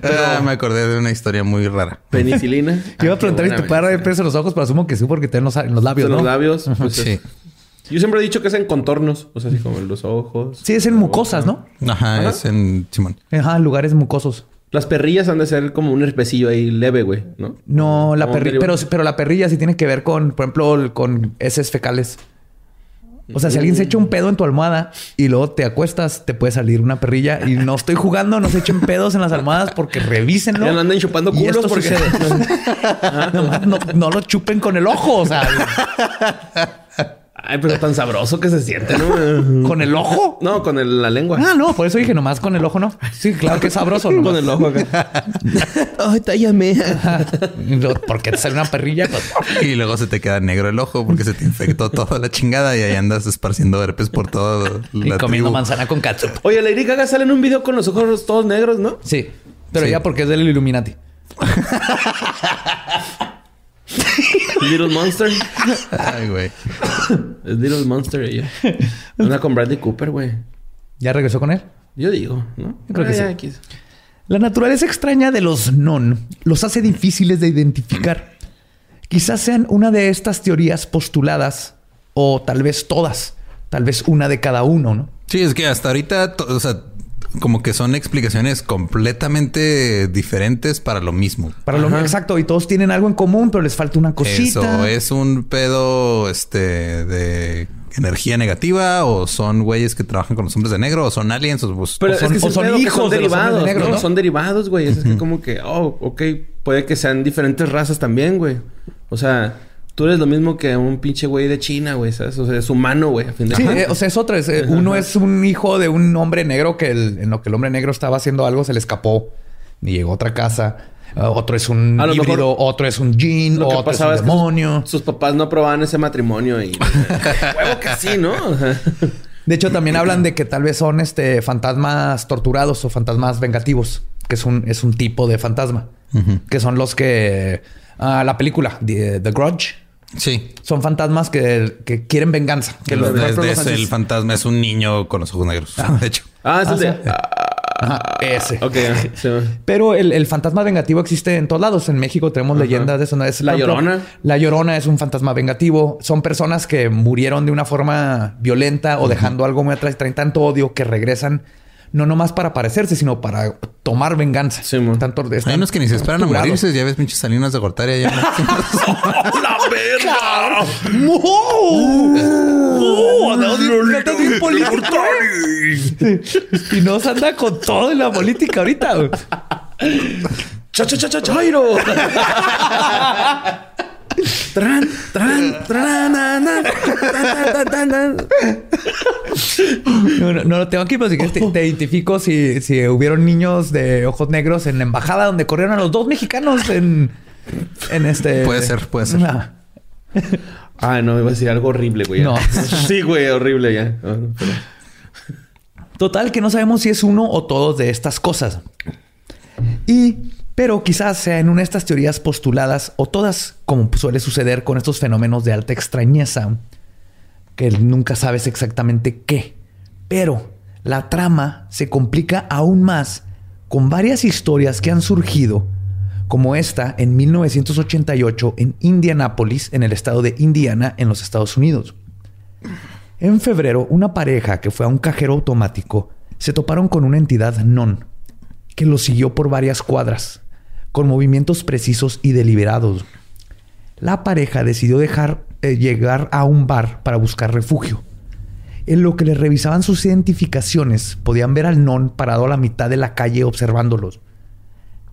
Ah, me acordé de una historia muy rara. Penicilina. Te iba a preguntar si te puede dar herpes en los ojos, pero asumo que sí, porque te en los, en los labios, En ¿no? los labios. pues, Sí. es- Yo siempre he dicho que es en contornos. O sea, así como en los ojos. Sí, es en mucosas, boca. ¿no? Ajá, Ajá. es en Simón. Ajá, lugares mucosos. Las perrillas han de ser como un herpesillo ahí leve, güey, ¿no? No, la perrilla, pero, pero la perrilla sí tiene que ver con, por ejemplo, con heces fecales. O sea, si alguien se echa un pedo en tu almohada y luego te acuestas, te puede salir una perrilla. Y no estoy jugando, no se echen pedos en las almohadas porque revísenlo. Ya no anden chupando Y culos esto porque- no, no lo chupen con el ojo, o sea, Ay, pero tan sabroso que se siente, ¿no? con el ojo. no, con el- la lengua. Ah, no, por eso dije nomás con el ojo, no. Sí, claro que es sabroso, ¿no? Con el ojo acá. Ay, tállame. Porque te sale una perrilla. pues, Y luego se te queda negro el ojo porque se te infectó toda la chingada y ahí andas esparciendo herpes por toda y la comiendo tribu. manzana con catsup. Oye, Lady Gaga sale en un video con los ojos todos negros, ¿no? Sí, pero Sí. ya porque es del Illuminati. Little Monster. Ay, güey. Es Little Monster ella. Una con Bradley Cooper, güey. ¿Ya regresó con él? Yo digo, ¿no? Yo creo que Ah, ya, sí. La naturaleza extraña de los non los hace difíciles de identificar. Quizás sean una de estas teorías postuladas, o tal vez todas, tal vez una de cada uno, ¿no? Sí, es que hasta ahorita, o sea, como que son explicaciones completamente diferentes para lo mismo. Para lo Ajá. exacto, y todos tienen algo en común, pero les falta una cosita. Eso es un pedo este de energía negativa o son güeyes que trabajan con los hombres de negro o son aliens o pues, Pero O es son- que es o el son pedo que hijos son de los derivados. ¿no? Son derivados, güey. Es que como que, oh, ok, puede que sean diferentes razas también, güey. O sea, tú eres lo mismo que un pinche güey de China, güey, ¿sabes? O sea, es humano, güey, a fin de Sí, eh, o sea, es otra. es, eh, uno es un hijo de un hombre negro que el- en lo que el hombre negro estaba haciendo algo se le escapó y llegó a otra casa. Uh, otro es un A lo híbrido, mejor otro es un jean, Lo que otro es pasaba un es que demonio. sus, sus papás no aprobaban ese matrimonio y... Huevo que sí, ¿no? De hecho, también hablan de que tal vez son este fantasmas torturados o fantasmas vengativos, que es un, es un tipo de fantasma, que son los que ah, la película The, The Grudge sí. son fantasmas que, que quieren venganza. Que los, Es- es el fantasma es un niño con los ojos negros. De hecho. Ah, es el Ah, de... sí. Ajá, ese. Sí. Pero el, el fantasma vengativo existe en todos lados. En México tenemos leyendas de eso. ¿no? Es, La ejemplo, Llorona. La Llorona es un fantasma vengativo. Son personas que murieron de una forma violenta o dejando algo muy atrás. Traen tanto odio que regresan no nomás para aparecerse, sino para tomar venganza. Sí, mon. Tanto, Hay unos que ni se esperan a morirse. Ya ves pinches salinas de Gortaria. Ya ¡La verga! Bien político, ¿eh? Y nos anda con todo en la política ahorita. ¡Cha, cha, cha, cha, chairo! Tran, tran, tran. No, no, no lo tengo aquí, pero si quieres te, te identifico si, si hubieron niños de ojos negros en la embajada donde corrieron a los dos mexicanos en, en este. Puede ser, puede ser. Ah. Ah, no, iba a decir algo horrible, güey. No. sí, güey, horrible ya. Pero- Total, que no sabemos si es uno o todos de estas cosas. Y, pero quizás sea en una de estas teorías postuladas, o todas, como suele suceder con estos fenómenos de alta extrañeza, que nunca sabes exactamente qué. Pero la trama se complica aún más con varias historias que han surgido, como esta en 1988 en Indianápolis, en el estado de Indiana, en los Estados Unidos. En febrero, una pareja que fue a un cajero automático se toparon con una entidad non que los siguió por varias cuadras, con movimientos precisos y deliberados. La pareja decidió dejar eh, llegar a un bar para buscar refugio. En lo que les revisaban sus identificaciones, podían ver al non parado a la mitad de la calle observándolos.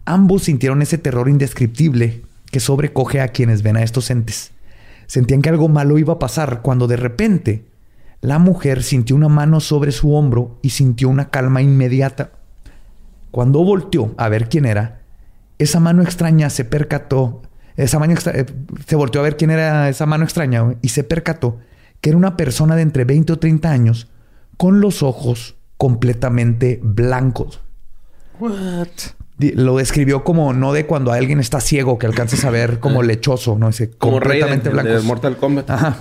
Ambos sintieron ese terror indescriptible que sobrecoge a quienes ven a estos entes. Sentían que algo malo iba a pasar cuando de repente la mujer sintió una mano sobre su hombro y sintió una calma inmediata. Cuando volteó a ver quién era, esa mano extraña se percató, esa mano extra- eh, se volteó a ver quién era esa mano extraña y se percató que era una persona de entre 20 o 30 años con los ojos completamente blancos. Di- Lo describió como no de cuando alguien está ciego que alcances a ver como lechoso, no ese Como completamente el de blancos. Mortal Kombat. Ajá.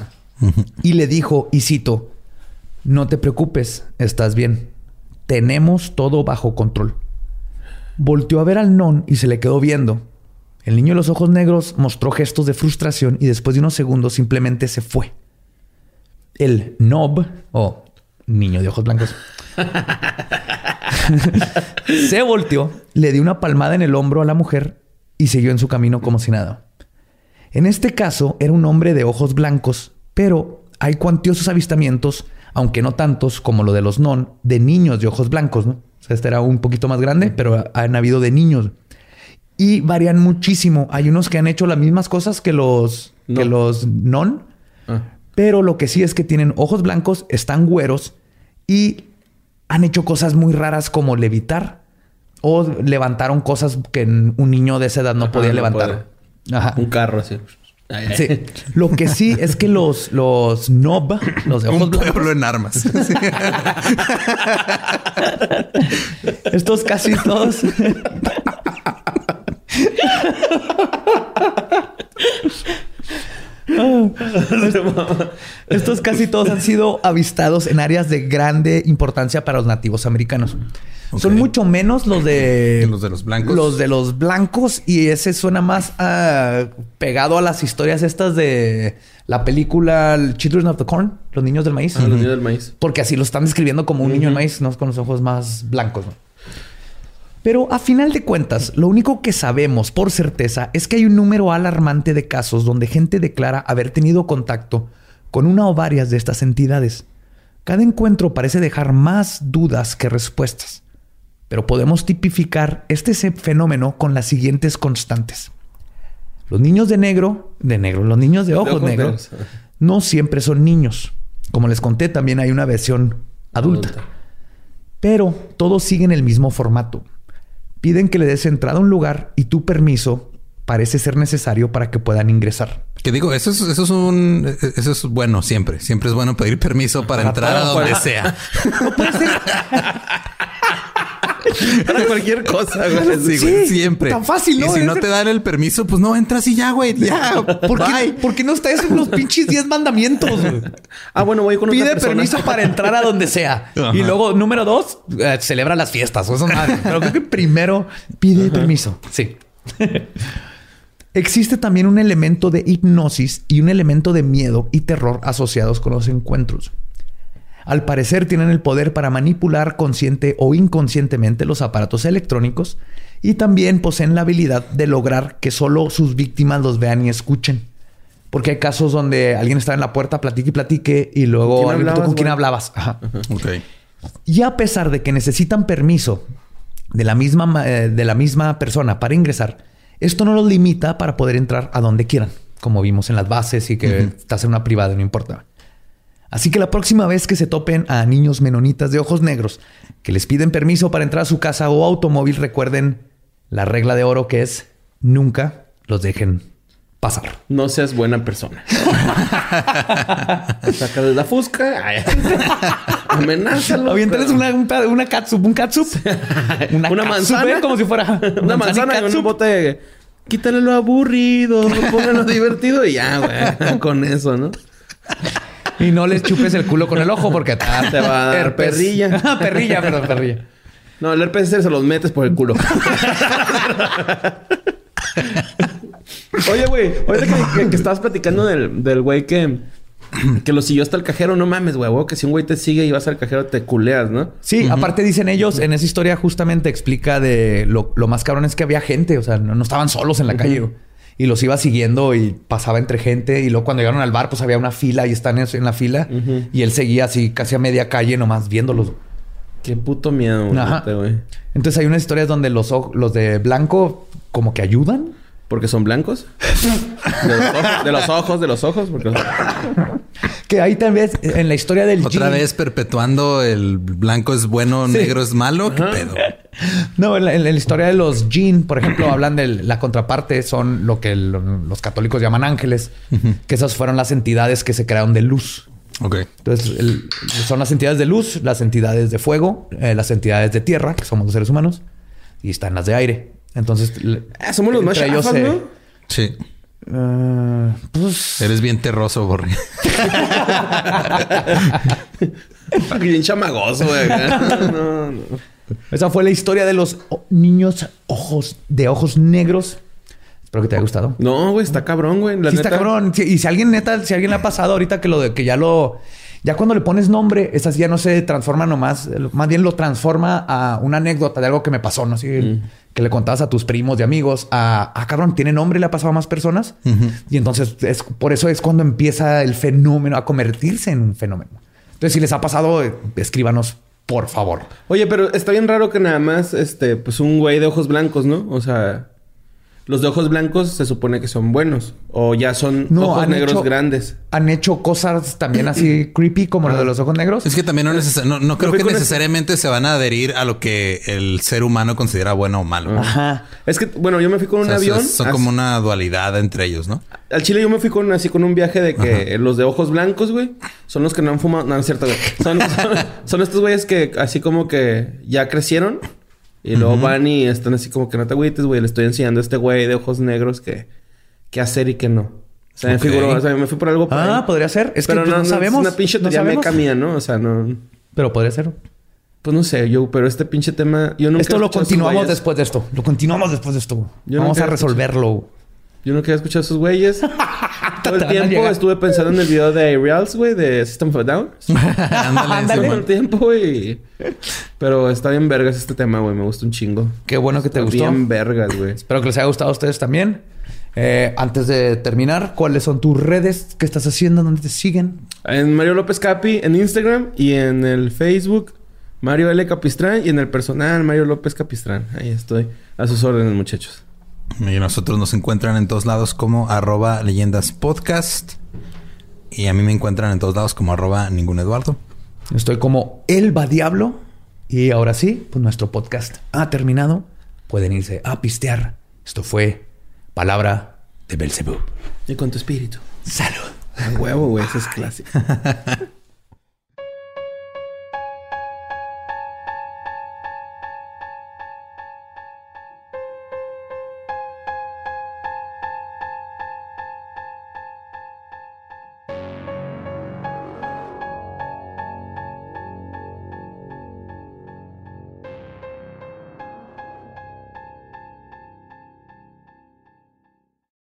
Y le dijo, y cito, no te preocupes, estás bien. Tenemos todo bajo control. Volteó a ver al non y se le quedó viendo. El niño de los ojos negros mostró gestos de frustración y después de unos segundos simplemente se fue. El nob, o niño de ojos blancos, se volteó, le dio una palmada en el hombro a la mujer y siguió en su camino como si nada. En este caso era un hombre de ojos blancos, pero hay cuantiosos avistamientos, aunque no tantos como lo de los non, de niños de ojos blancos, ¿no? Sea, este era un poquito más grande, pero han habido de niños. Y varían muchísimo. Hay unos que han hecho las mismas cosas que los, que los non, Ah. pero lo que sí es que tienen ojos blancos, están güeros y han hecho cosas muy raras como levitar o levantaron cosas que un niño de esa edad no Ajá, podía no levantar. Ajá. Un carro así. Sí. Lo que sí es que los, los nob, los de ojos Un blancos, pueblo en armas. Sí. estos casi todos. Estos casi todos han sido avistados en áreas de grande importancia para los nativos americanos. Son mucho menos los de Los de los blancos. Los de los blancos y ese suena más ah, pegado a las historias estas de la película Children of the Corn, los niños del maíz. Ah, los niños del maíz. Porque así lo están describiendo como un niño de maíz, no con los ojos más blancos. ¿no? Pero a final de cuentas, lo único que sabemos por certeza es que hay un número alarmante de casos donde gente declara haber tenido contacto con una o varias de estas entidades. Cada encuentro parece dejar más dudas que respuestas, pero podemos tipificar este fenómeno con las siguientes constantes. Los niños de negro, de negro, los niños de ojos, ojos negros, negros. no siempre son niños. Como les conté, también hay una versión adulta. Adulta. Pero todos siguen el mismo formato. Piden que le des entrada a un lugar y tu permiso parece ser necesario para que puedan ingresar. Que digo, eso es, eso es un, eso es bueno siempre. Siempre es bueno pedir permiso para entrar a donde sea. No puede ser. Para cualquier cosa, güey. Sí, güey, Sí, siempre. tan fácil, ¿no? Y si no te dan el permiso, pues no entras y ya, güey. Ya. ¿Por qué, por qué no está eso en los pinches 10 mandamientos? güey? Ah, bueno, voy con otra Pide persona. permiso para entrar a donde sea. Ajá. Y luego, número dos, eh, celebra las fiestas. o esas madres. Pero creo que primero pide permiso. Sí. Existe también un elemento de hipnosis y un elemento de miedo y terror asociados con los encuentros. Al parecer tienen el poder para manipular consciente o inconscientemente los aparatos electrónicos y también poseen la habilidad de lograr que solo sus víctimas los vean y escuchen. Porque hay casos donde alguien está en la puerta, platique y platique y luego ¿Con quién hablabas, con quién hablabas. Ajá. Y a pesar de que necesitan permiso de la misma, ma- eh, de la misma persona para ingresar, esto no los limita para poder entrar a donde quieran, como vimos en las bases y que estás en una privada, no importa. Así que la próxima vez que se topen a niños menonitas de ojos negros que les piden permiso para entrar a su casa o automóvil, recuerden la regla de oro que es nunca los dejen pasar. No seas buena persona. Sácale la fusca. Amenázalo. Aviéntales una, un, pe- una catsup, un catsup. Una manzana. ¿eh? Como si fuera Una manzana en un catsup. bote de... Quítale lo aburrido, póngalo divertido y ya, güey. Con eso, ¿no? Y no les chupes el culo con el ojo porque te, Te va a dar perrilla. Ah, perrilla, perdón, perrilla. No, el herpes se los metes por el culo. Oye, güey, ahorita que, que- que estabas platicando del del güey que, que lo siguió hasta el cajero, no mames, güey, que si un güey te sigue y vas al cajero te culeas, ¿no? Sí, aparte dicen ellos, en esa historia justamente explica de lo, lo más cabrón es que había gente, o sea, no, no estaban solos en la calle. Y los iba siguiendo y pasaba entre gente. Y luego cuando llegaron al bar, pues había una fila y están en, la fila. Y él seguía así casi a media calle nomás viéndolos. Qué puto miedo, güey. Entonces hay unas historias donde los, los de blanco como que ayudan. ¿Porque son blancos? De los ojos, de los ojos, de los ojos, porque... Que ahí también en la historia del Otra jean- vez perpetuando el blanco es bueno, negro es malo. ¿Qué pedo? No, en la, en la historia de los Jin, por ejemplo, hablan de la contraparte, son lo que el- los católicos llaman ángeles, que esas fueron las entidades que se crearon de luz. Ok. Entonces, el- son las entidades de luz, las entidades de fuego, eh, las entidades de tierra, que somos los seres humanos, y están las de aire. Entonces, Ah, somos los más chafas, se- ¿no? Sí. Eh, pues Eres bien terroso, Borre. Bien chamagoso, güey. No, no. esa fue la historia de los niños ojos de ojos negros. Espero que te haya gustado. No, güey, está cabrón, güey. La Sí, está cabrón. Y si alguien neta, si alguien le ha pasado ahorita que lo de que ya lo. Ya cuando le pones nombre, esa sí ya no se transforma nomás, más bien lo transforma a una anécdota de algo que me pasó, ¿no? Así Mm. que le contabas a tus primos y amigos, a, ah, cabrón, tiene nombre y le ha pasado a más personas. Y entonces es por eso es cuando empieza el fenómeno a convertirse en un fenómeno. Entonces, si les ha pasado, eh, escríbanos, por favor. Oye, pero está bien raro que nada más, este, pues un güey de ojos blancos, ¿no? O sea, los de ojos blancos se supone que son buenos. O ya son No, ojos negros hecho- grandes. Han hecho cosas también así creepy como lo de los ojos negros. Es que también no, neces- no, no creo que necesariamente se van a adherir a lo que el ser humano considera bueno o malo. Ajá. Es que, bueno, yo me fui con O un sea, avión. son como una dualidad entre ellos, ¿no? Al Chile yo me fui con así con un viaje de que los de ojos blancos, güey, son los que no han fumado. No, no es cierto, güey. Son, son, son estos güeyes que así como que ya crecieron. Y luego van y están así como que no te agüites, güey. Le estoy enseñando a este güey de ojos negros que... Qué hacer y qué no. O sea, Ok. me figuró... O sea, me fui por algo por Ah, ahí. podría ser. Es pero que pues, no, sabemos. Es una pinche no teoría meca mía, ¿no? O sea, no... Pero podría ser. Pues no sé, yo... Pero este pinche tema... Yo nunca Esto lo continuamos después de esto. Lo continuamos después de esto. Yo Vamos a resolverlo. Yo nunca había escuchado a esos güeyes. Todo el tiempo estuve pensando en el video de Reals, güey, de System of Down. Ándale, Ándale. Todo el tiempo, güey. Pero está bien vergas este tema, güey. Me gusta un chingo. Qué bueno que te Está gustó. Bien vergas, güey. Espero que les haya gustado a ustedes también. Eh, antes de terminar, ¿cuáles son tus redes? ¿Qué estás haciendo? ¿Dónde te siguen? En Mario López Capi, en Instagram y en el Facebook, Mario L. Capistrán. Y en el personal, Mario López Capistrán. Ahí estoy. A sus órdenes, muchachos. Y nosotros nos encuentran en todos lados como arroba leyendas podcast. Y a mí me encuentran en todos lados como arroba ningún Eduardo. Estoy como Elba Diablo. Y ahora sí, pues nuestro podcast ha terminado. Pueden irse a pistear. Esto fue Palabra de Belzebub. Y con tu espíritu. Salud. A huevo, güey. Eso es clásico.